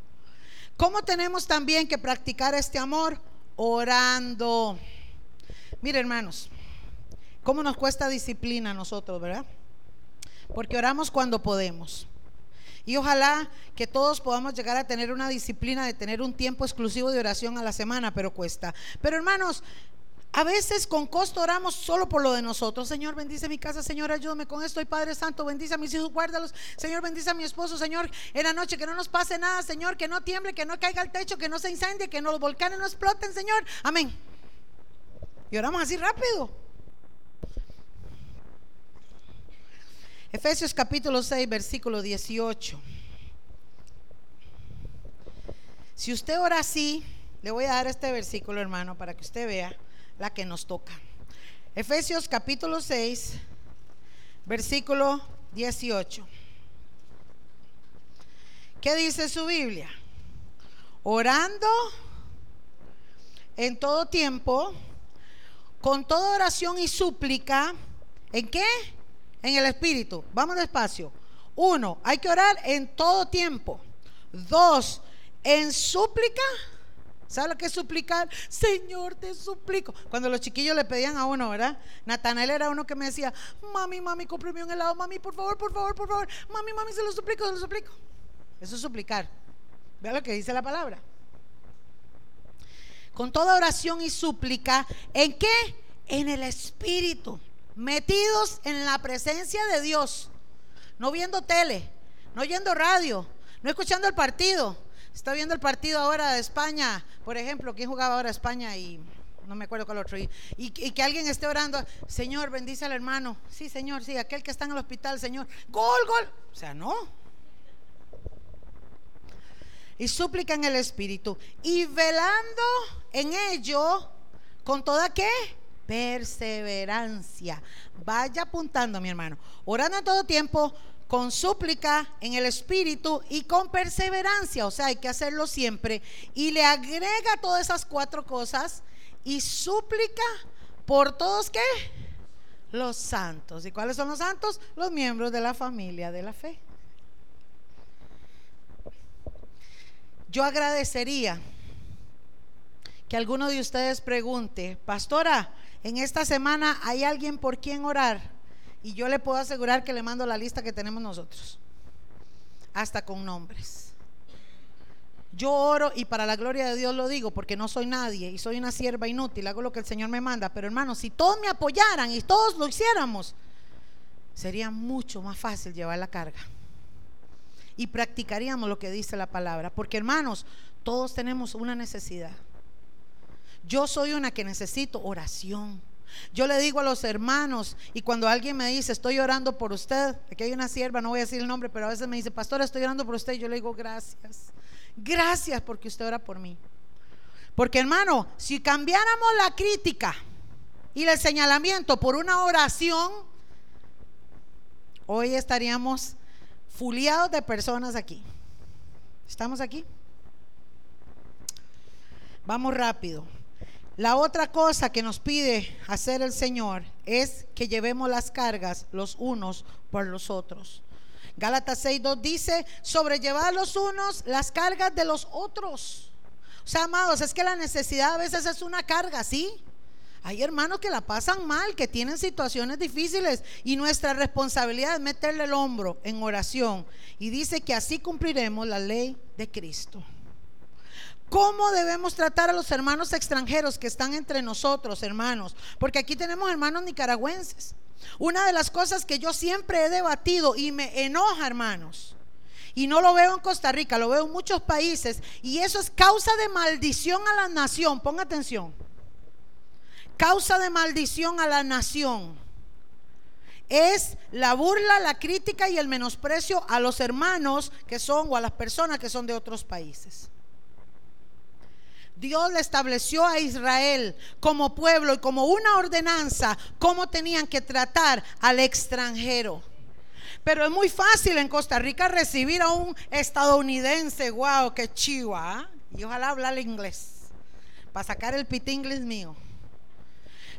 ¿Cómo tenemos también que practicar este amor? Orando. Mire, hermanos, ¿cómo nos cuesta disciplina a nosotros, verdad? Porque oramos cuando podemos. Y ojalá que todos podamos llegar a tener una disciplina de tener un tiempo exclusivo de oración a la semana, pero cuesta. Pero hermanos, a veces con costo oramos solo por lo de nosotros. Señor, bendice mi casa. Señor, ayúdame con esto. Y Padre Santo, bendice a mis hijos, guárdalos. Señor, bendice a mi esposo. Señor, en la noche que no nos pase nada. Señor, que no tiemble, que no caiga el techo, que no se incendie, que los volcanes no exploten. Señor, amén. Y oramos así rápido. Efesios capítulo 6, versículo 18. Si usted ora así, le voy a dar este versículo, hermano, para que usted vea la que nos toca. Efesios capítulo 6, versículo 18. ¿Qué dice su Biblia? Orando en todo tiempo, con toda oración y súplica, ¿en qué? En el Espíritu. Vamos despacio. Uno, hay que orar en todo tiempo. Dos, en súplica. ¿Sabe lo que es suplicar? Señor, te suplico. Cuando los chiquillos le pedían a uno, ¿verdad? Natanael era uno que me decía, mami, mami, cómprame un helado, mami, por favor, por favor, por favor. Mami, mami, se lo suplico, se lo suplico. Eso es suplicar. Vea lo que dice la palabra. Con toda oración y súplica, ¿en qué? En el Espíritu. Metidos en la presencia de Dios. No viendo tele, no oyendo radio, no escuchando el partido. Está viendo el partido ahora de España, por ejemplo, ¿quién jugaba ahora España y no me acuerdo cuál otro? Y, y, que alguien esté orando, Señor, bendice al hermano. Sí, Señor, sí, aquel que está en el hospital, Señor. Gol, gol. O sea, no. Y súplica en el Espíritu. Y velando en ello, con toda qué? Perseverancia. Vaya apuntando, mi hermano. Orando en todo tiempo con súplica en el espíritu y con perseverancia, o sea, hay que hacerlo siempre. Y le agrega todas esas cuatro cosas y súplica por todos qué? Los santos. ¿Y cuáles son los santos? Los miembros de la familia de la fe. Yo agradecería que alguno de ustedes pregunte, pastora, en esta semana hay alguien por quien orar. Y yo le puedo asegurar que le mando la lista que tenemos nosotros, hasta con nombres. Yo oro y para la gloria de Dios lo digo porque no soy nadie y soy una sierva inútil, hago lo que el Señor me manda. Pero hermanos, si todos me apoyaran y todos lo hiciéramos, sería mucho más fácil llevar la carga. Y practicaríamos lo que dice la palabra. Porque hermanos, todos tenemos una necesidad. Yo soy una que necesito oración. Yo le digo a los hermanos, y cuando alguien me dice, estoy orando por usted, aquí hay una sierva, no voy a decir el nombre, pero a veces me dice, pastor, estoy orando por usted, yo le digo, gracias, gracias porque usted ora por mí. Porque hermano, si cambiáramos la crítica y el señalamiento por una oración, hoy estaríamos fuliados de personas aquí. ¿Estamos aquí? Vamos rápido. La otra cosa que nos pide hacer el Señor es que llevemos las cargas los unos por los otros. Gálatas 6.2 dice, sobrellevar los unos las cargas de los otros. O sea, amados, es que la necesidad a veces es una carga, ¿sí? Hay hermanos que la pasan mal, que tienen situaciones difíciles y nuestra responsabilidad es meterle el hombro en oración. Y dice que así cumpliremos la ley de Cristo. ¿Cómo debemos tratar a los hermanos extranjeros que están entre nosotros, hermanos? Porque aquí tenemos hermanos nicaragüenses. Una de las cosas que yo siempre he debatido y me enoja, hermanos, y no lo veo en Costa Rica, lo veo en muchos países, y eso es causa de maldición a la nación. Ponga atención. Causa de maldición a la nación es la burla, la crítica y el menosprecio a los hermanos que son o a las personas que son de otros países. Dios le estableció a Israel como pueblo y como una ordenanza cómo tenían que tratar al extranjero. Pero es muy fácil en Costa Rica recibir a un estadounidense, wow, qué chiva, ¿ah? y ojalá hablar inglés, para sacar el pit inglés mío.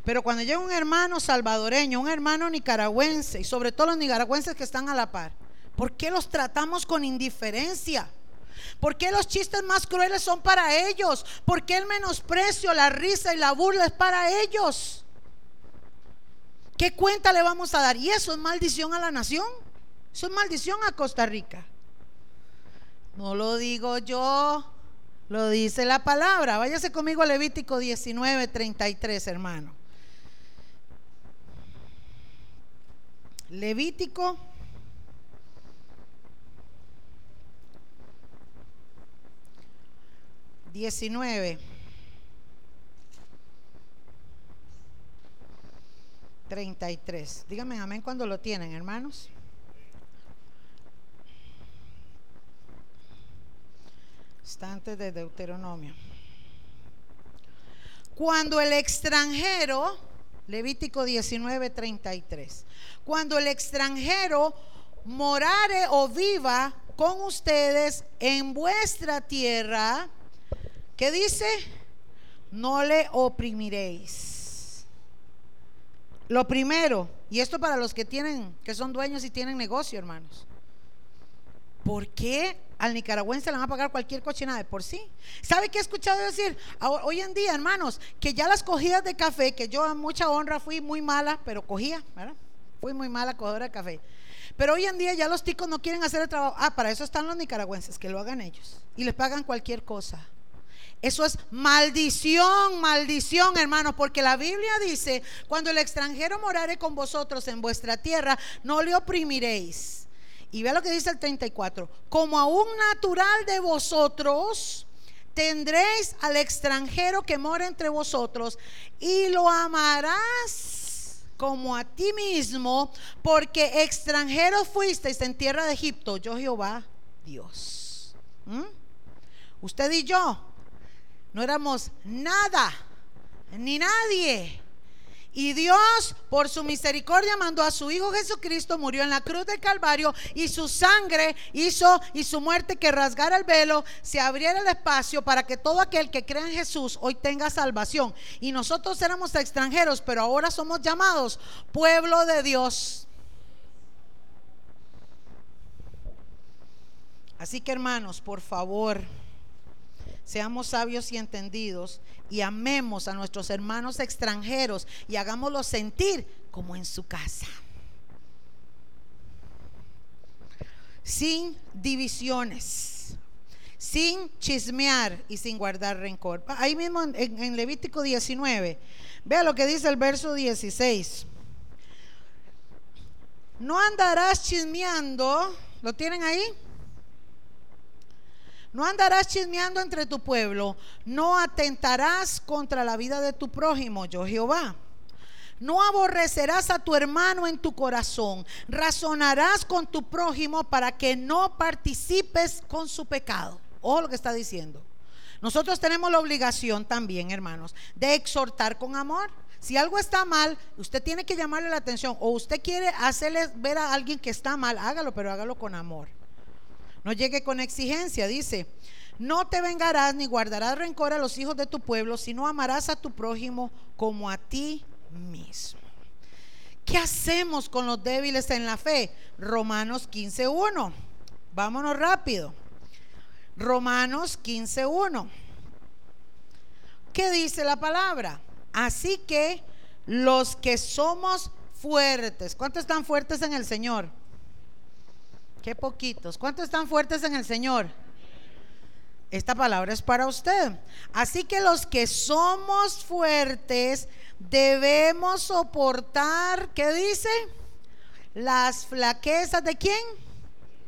Pero cuando llega un hermano salvadoreño, un hermano nicaragüense, y sobre todo los nicaragüenses que están a la par, ¿por qué los tratamos con indiferencia? ¿Por qué los chistes más crueles son para ellos? ¿Por qué el menosprecio, la risa y la burla es para ellos? ¿Qué cuenta le vamos a dar? ¿Y eso es maldición a la nación? Eso es maldición a Costa Rica. No lo digo yo, lo dice la palabra. Váyase conmigo a Levítico 19, 33, hermano. Levítico 19. 33. Díganme amén cuando lo tienen, hermanos. Está antes de Deuteronomio. Cuando el extranjero, Levítico 19, 33, cuando el extranjero morare o viva con ustedes en vuestra tierra, ¿qué dice? No le oprimiréis. Lo primero, y esto para los que tienen, que son dueños y tienen negocio, hermanos. ¿Por qué al nicaragüense le van a pagar cualquier cochinada de por sí? ¿Sabe qué he escuchado decir? Hoy en día, hermanos, que ya las cogidas de café, que yo a mucha honra fui muy mala, pero cogía, ¿verdad? Fui muy mala cogedora de café. Pero hoy en día ya los ticos no quieren hacer el trabajo. Ah, para eso están los nicaragüenses, que lo hagan ellos. Y les pagan cualquier cosa. Eso es maldición, maldición, hermano, porque la Biblia dice, cuando el extranjero morare con vosotros en vuestra tierra, no le oprimiréis. Y vea lo que dice el 34, como a un natural de vosotros, tendréis al extranjero que mora entre vosotros y lo amarás como a ti mismo, porque extranjeros fuisteis en tierra de Egipto, yo Jehová Dios. ¿Mm? Usted y yo no éramos nada, ni nadie. Y Dios, por su misericordia, mandó a su Hijo Jesucristo, murió en la cruz del Calvario y su sangre hizo y su muerte que rasgara el velo, se abriera el espacio para que todo aquel que cree en Jesús hoy tenga salvación. Y nosotros éramos extranjeros, pero ahora somos llamados pueblo de Dios. Así que hermanos, por favor seamos sabios y entendidos y amemos a nuestros hermanos extranjeros y hagámoslos sentir como en su casa. Sin divisiones, sin chismear y sin guardar rencor. Ahí mismo en, Levítico 19, vea lo que dice el verso 16. No andarás chismeando, ¿lo tienen ahí? No andarás chismeando entre tu pueblo, no atentarás contra la vida de tu prójimo, yo Jehová. No aborrecerás a tu hermano en tu corazón, razonarás con tu prójimo para que no participes con su pecado. Ojo lo que está diciendo. Nosotros tenemos la obligación también, hermanos, de exhortar con amor. Si algo está mal, usted tiene que llamarle la atención o usted quiere hacerle ver a alguien que está mal, hágalo, pero hágalo con amor. No llegue con exigencia, dice, no te vengarás ni guardarás rencor a los hijos de tu pueblo, sino amarás a tu prójimo como a ti mismo. ¿Qué hacemos con los débiles en la fe? Romanos 15.1. Vámonos rápido. Romanos 15.1. ¿Qué dice la palabra? Así que los que somos fuertes, ¿cuántos están fuertes en el Señor? Qué poquitos. ¿Cuántos están fuertes en el Señor? Esta palabra es para usted. Así que los que somos fuertes debemos soportar, ¿qué dice? Las flaquezas de quién?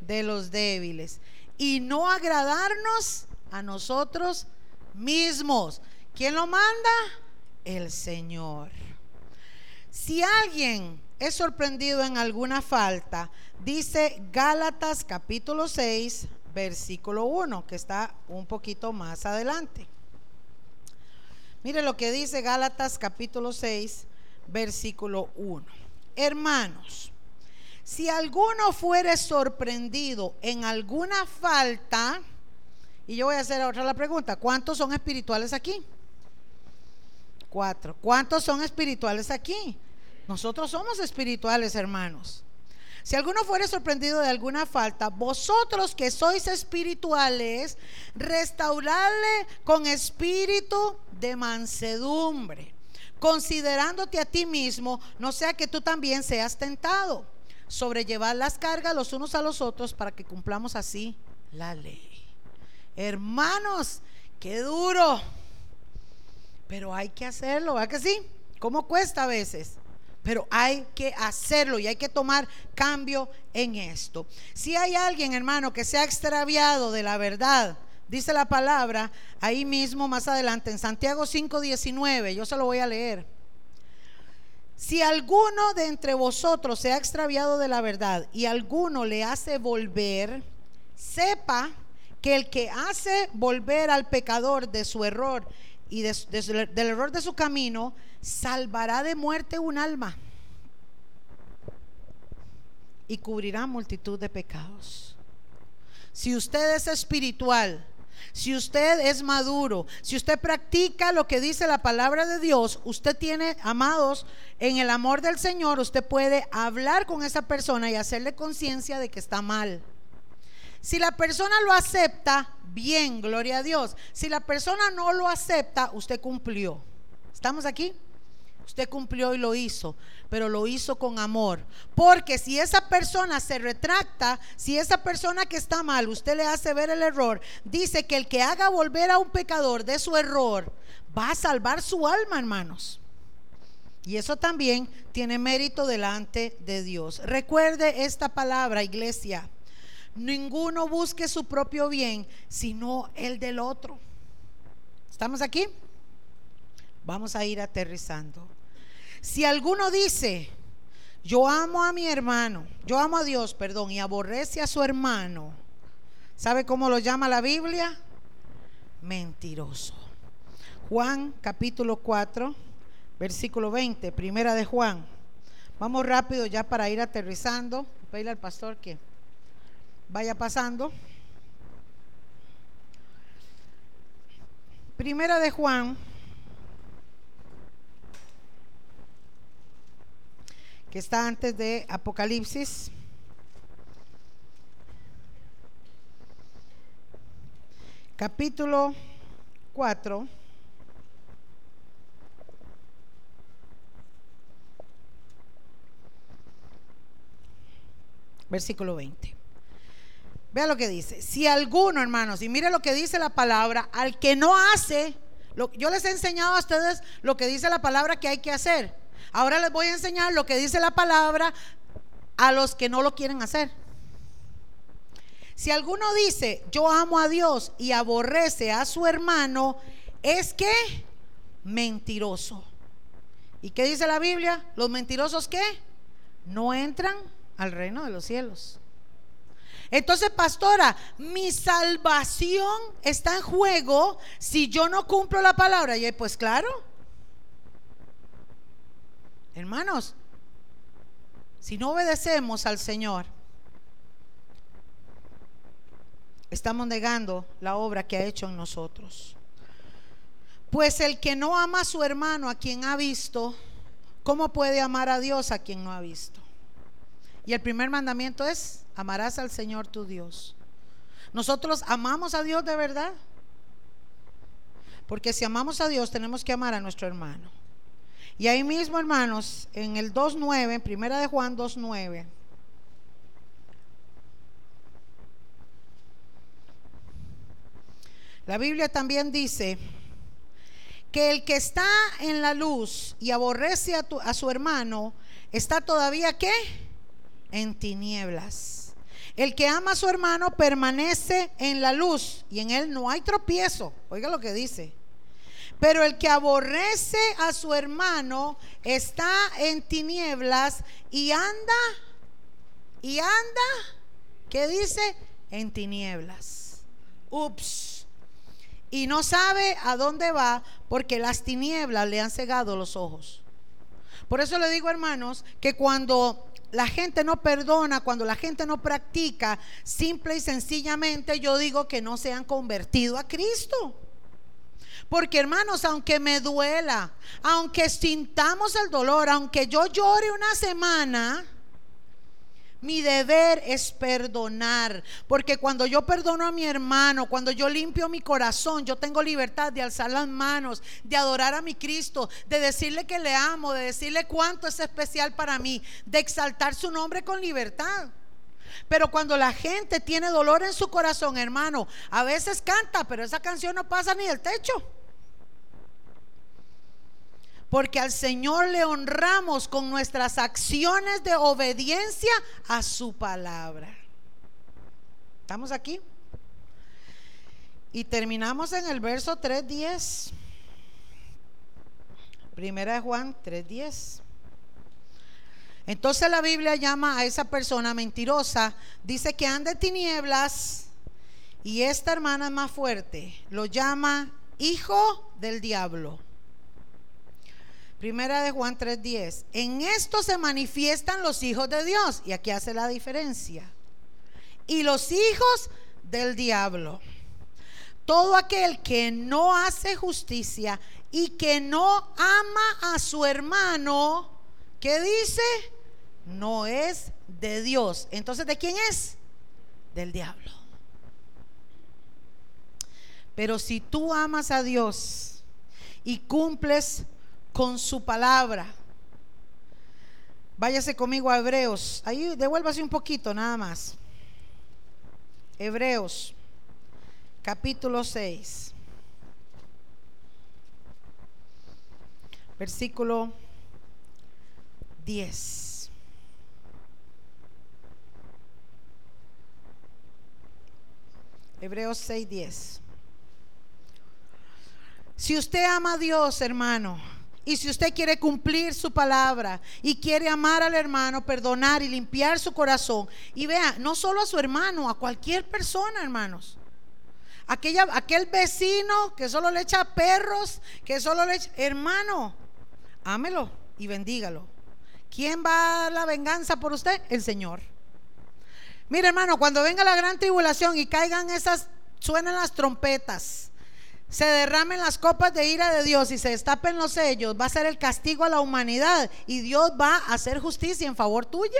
De los débiles. Y no agradarnos a nosotros mismos. ¿Quién lo manda? El Señor. Si alguien es sorprendido en alguna falta, dice Gálatas capítulo 6, versículo 1, que está un poquito más adelante. Mire lo que dice Gálatas capítulo 6, versículo 1. Hermanos, si alguno fuere sorprendido en alguna falta, y yo voy a hacer otra la pregunta, ¿cuántos son espirituales aquí? Cuatro. ¿Cuántos son espirituales aquí? Nosotros somos espirituales, hermanos. Si alguno fuere sorprendido de alguna falta, vosotros que sois espirituales, restaurarle con espíritu de mansedumbre, considerándote a ti mismo, no sea que tú también seas tentado, sobrellevar las cargas los unos a los otros para que cumplamos así la ley. Hermanos, qué duro, pero hay que hacerlo, ¿verdad que sí? ¿Cómo cuesta a veces? Pero hay que hacerlo y hay que tomar cambio en esto. Si hay alguien, hermano, que se ha extraviado de la verdad, dice la palabra ahí mismo más adelante en Santiago 5:19, yo se lo voy a leer. Si alguno de entre vosotros se ha extraviado de la verdad y alguno le hace volver, sepa que el que hace volver al pecador de su error y del error de su camino, salvará de muerte un alma y cubrirá multitud de pecados. Si usted es espiritual, si usted es maduro, si usted practica lo que dice la palabra de Dios, usted tiene, amados, en el amor del Señor, usted puede hablar con esa persona y hacerle conciencia de que está mal. Si la persona lo acepta, bien, gloria a Dios. Si la persona no lo acepta, usted cumplió. ¿Estamos aquí? Usted cumplió y lo hizo, pero lo hizo con amor. Porque si esa persona se retracta, si esa persona que está mal, usted le hace ver el error, dice que el que haga volver a un pecador de su error, va a salvar su alma, hermanos. Y eso también tiene mérito delante de Dios. Recuerde esta palabra, iglesia. Ninguno busque su propio bien, sino el del otro. ¿Estamos aquí? Vamos a ir aterrizando. Si alguno dice, yo amo a mi hermano, yo amo a Dios, perdón, y aborrece a su hermano, ¿sabe cómo lo llama la Biblia? Mentiroso. Juan capítulo 4, versículo 20, primera de Juan. Vamos rápido ya para ir aterrizando. Pedirle al pastor que vaya pasando. Primera de Juan está antes de Apocalipsis. Capítulo 4. Versículo 20. Vea lo que dice. Si alguno, hermanos, y mire lo que dice la palabra, al que no hace, yo les he enseñado a ustedes lo que dice la palabra que hay que hacer. Ahora les voy a enseñar lo que dice la palabra a los que no lo quieren hacer. Si alguno dice, yo amo a Dios y aborrece a su hermano, es que mentiroso. ¿Y qué dice la Biblia? Los mentirosos qué? No entran al reino de los cielos. Entonces, pastora, mi salvación está en juego si yo no cumplo la palabra. Y pues claro, Hermanos, si no obedecemos al Señor, estamos negando la obra que ha hecho en nosotros. Pues el que no ama a su hermano, a quien ha visto, ¿cómo puede amar a Dios a quien no ha visto? Y el primer mandamiento es, amarás al Señor tu Dios. Nosotros amamos a Dios de verdad. Porque si amamos a Dios, tenemos que amar a nuestro hermano. Y ahí mismo, hermanos, en el 2.9, en primera de Juan 2.9. La Biblia también dice que el que está en la luz y aborrece a, a su hermano, está todavía qué? En tinieblas. El que ama a su hermano permanece en la luz y en él no hay tropiezo. Oiga lo que dice. Pero el que aborrece a su hermano está en tinieblas y anda, y anda, ¿qué dice? En tinieblas. Ups. Y no sabe a dónde va porque las tinieblas le han cegado los ojos. Por eso le digo, hermanos, que cuando la gente no perdona, cuando la gente no practica, simple y sencillamente yo digo que no se han convertido a Cristo. Porque hermanos, aunque me duela, aunque sintamos el dolor, aunque yo llore una semana, mi deber es perdonar, porque cuando yo perdono a mi hermano, cuando yo limpio mi corazón, yo tengo libertad de alzar las manos, de adorar a mi Cristo, de decirle que le amo, de decirle cuánto es especial para mí, de exaltar su nombre con libertad. Pero cuando la gente tiene dolor en su corazón, hermano, a veces canta, pero esa canción no pasa ni del techo. Porque al Señor le honramos con nuestras acciones de obediencia a su palabra. ¿Estamos aquí? Y terminamos en el verso 3.10. Primera de Juan 3.10. Entonces la Biblia llama a esa persona mentirosa. Dice que anda en tinieblas Y esta hermana es más fuerte, lo llama hijo del diablo. Primera de Juan 3:10. En esto se manifiestan los hijos de Dios. Y aquí hace la diferencia. Y los hijos del diablo. Todo aquel que no hace justicia y que no ama a su hermano, ¿qué dice? No es de Dios. Entonces, ¿de quién es? Del diablo. Pero si tú amas a Dios y cumples con su palabra, váyase conmigo a Hebreos. Ahí devuélvase un poquito nada más. Hebreos, capítulo 6. Versículo 10. Hebreos 6, 10. Si usted ama a Dios, hermano, y si usted quiere cumplir su palabra y quiere amar al hermano, perdonar y limpiar su corazón, y vea, no solo a su hermano, a cualquier persona, hermanos. Aquella, aquel vecino que solo le echa perros, que solo le echa, hermano, ámelo y bendígalo. ¿Quién va a la venganza por usted? El Señor. Mire, hermano, cuando venga la gran tribulación y caigan esas, suenan las trompetas se derramen las copas de ira de Dios y se destapen los sellos, va a ser el castigo a la humanidad y Dios va a hacer justicia en favor tuya.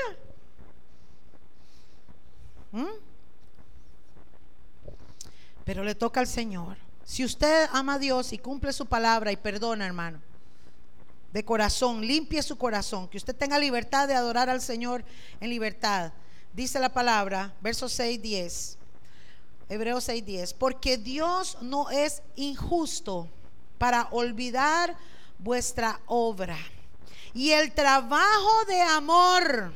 ¿Mm? Pero le toca al Señor. Si usted ama a Dios y cumple su palabra y perdona, hermano, de corazón, limpie su corazón, que usted tenga libertad de adorar al Señor en libertad. Dice la palabra, versos 6, 10. Hebreos 6:10, porque Dios no es injusto para olvidar vuestra obra y el trabajo de amor.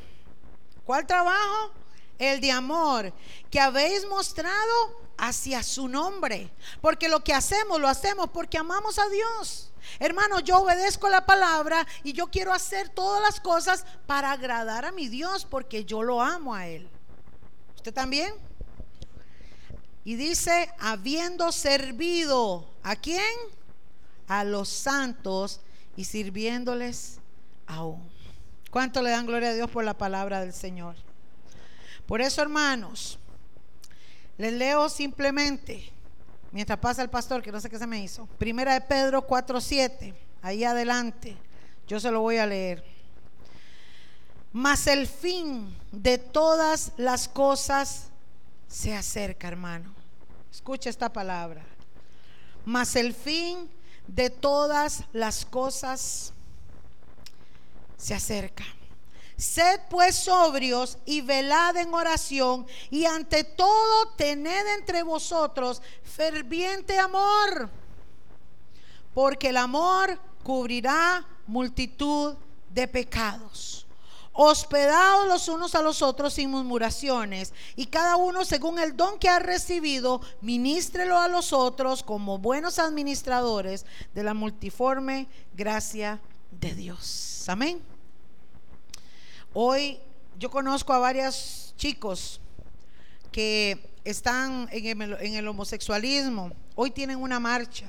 ¿Cuál trabajo? El de amor que habéis mostrado hacia su nombre. Porque lo que hacemos, lo hacemos porque amamos a Dios. Hermano, yo obedezco la palabra y yo quiero hacer todas las cosas para agradar a mi Dios porque yo lo amo a Él. ¿Usted también? Y dice, habiendo servido a quién? A los santos y sirviéndoles aún. ¿Cuánto le dan gloria a Dios por la palabra del Señor? Por eso, hermanos, les leo simplemente, mientras pasa el pastor, que no sé qué se me hizo. Primera de Pedro 4:7, ahí adelante, yo se lo voy a leer. Mas el fin de todas las cosas se acerca, hermano. Escucha esta palabra. Mas el fin de todas las cosas se acerca. Sed pues sobrios y velad en oración y ante todo tened entre vosotros ferviente amor, porque el amor cubrirá multitud de pecados hospedados los unos a los otros sin murmuraciones, y cada uno según el don que ha recibido, ministrelo a los otros como buenos administradores de la multiforme gracia de Dios. Amén. Hoy yo conozco a varios chicos que están en el, en el homosexualismo. Hoy tienen una marcha.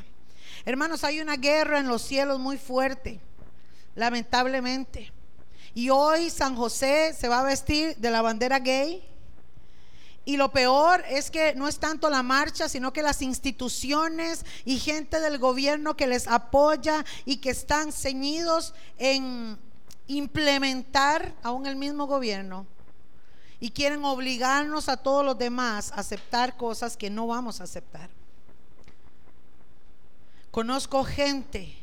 Hermanos, hay una guerra en los cielos muy fuerte, lamentablemente. Y hoy San José se va a vestir de la bandera gay. Y lo peor es que no es tanto la marcha, sino que las instituciones y gente del gobierno que les apoya y que están ceñidos en implementar aún el mismo gobierno y quieren obligarnos a todos los demás a aceptar cosas que no vamos a aceptar. Conozco gente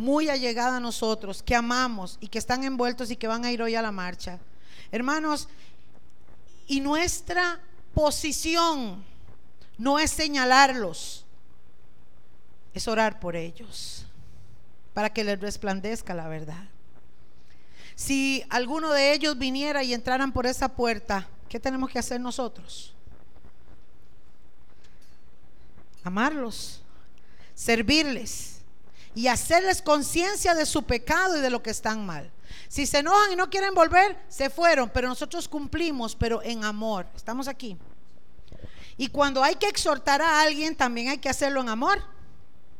muy allegada a nosotros, que amamos y que están envueltos y que van a ir hoy a la marcha. Hermanos, y nuestra posición no es señalarlos, es orar por ellos, para que les resplandezca la verdad. Si alguno de ellos viniera y entraran por esa puerta, ¿qué tenemos que hacer nosotros? Amarlos, servirles y hacerles conciencia de su pecado y de lo que están mal. Si se enojan y no quieren volver, se fueron, pero nosotros cumplimos, pero en amor. Estamos aquí. Y cuando hay que exhortar a alguien, también hay que hacerlo en amor.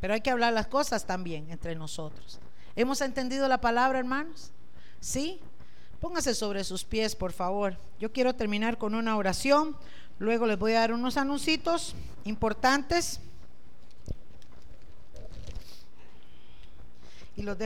Pero hay que hablar las cosas también entre nosotros. ¿Hemos entendido la palabra, hermanos? ¿Sí? Póngase sobre sus pies, por favor. Yo quiero terminar con una oración. Luego les voy a dar unos anuncios importantes. Y los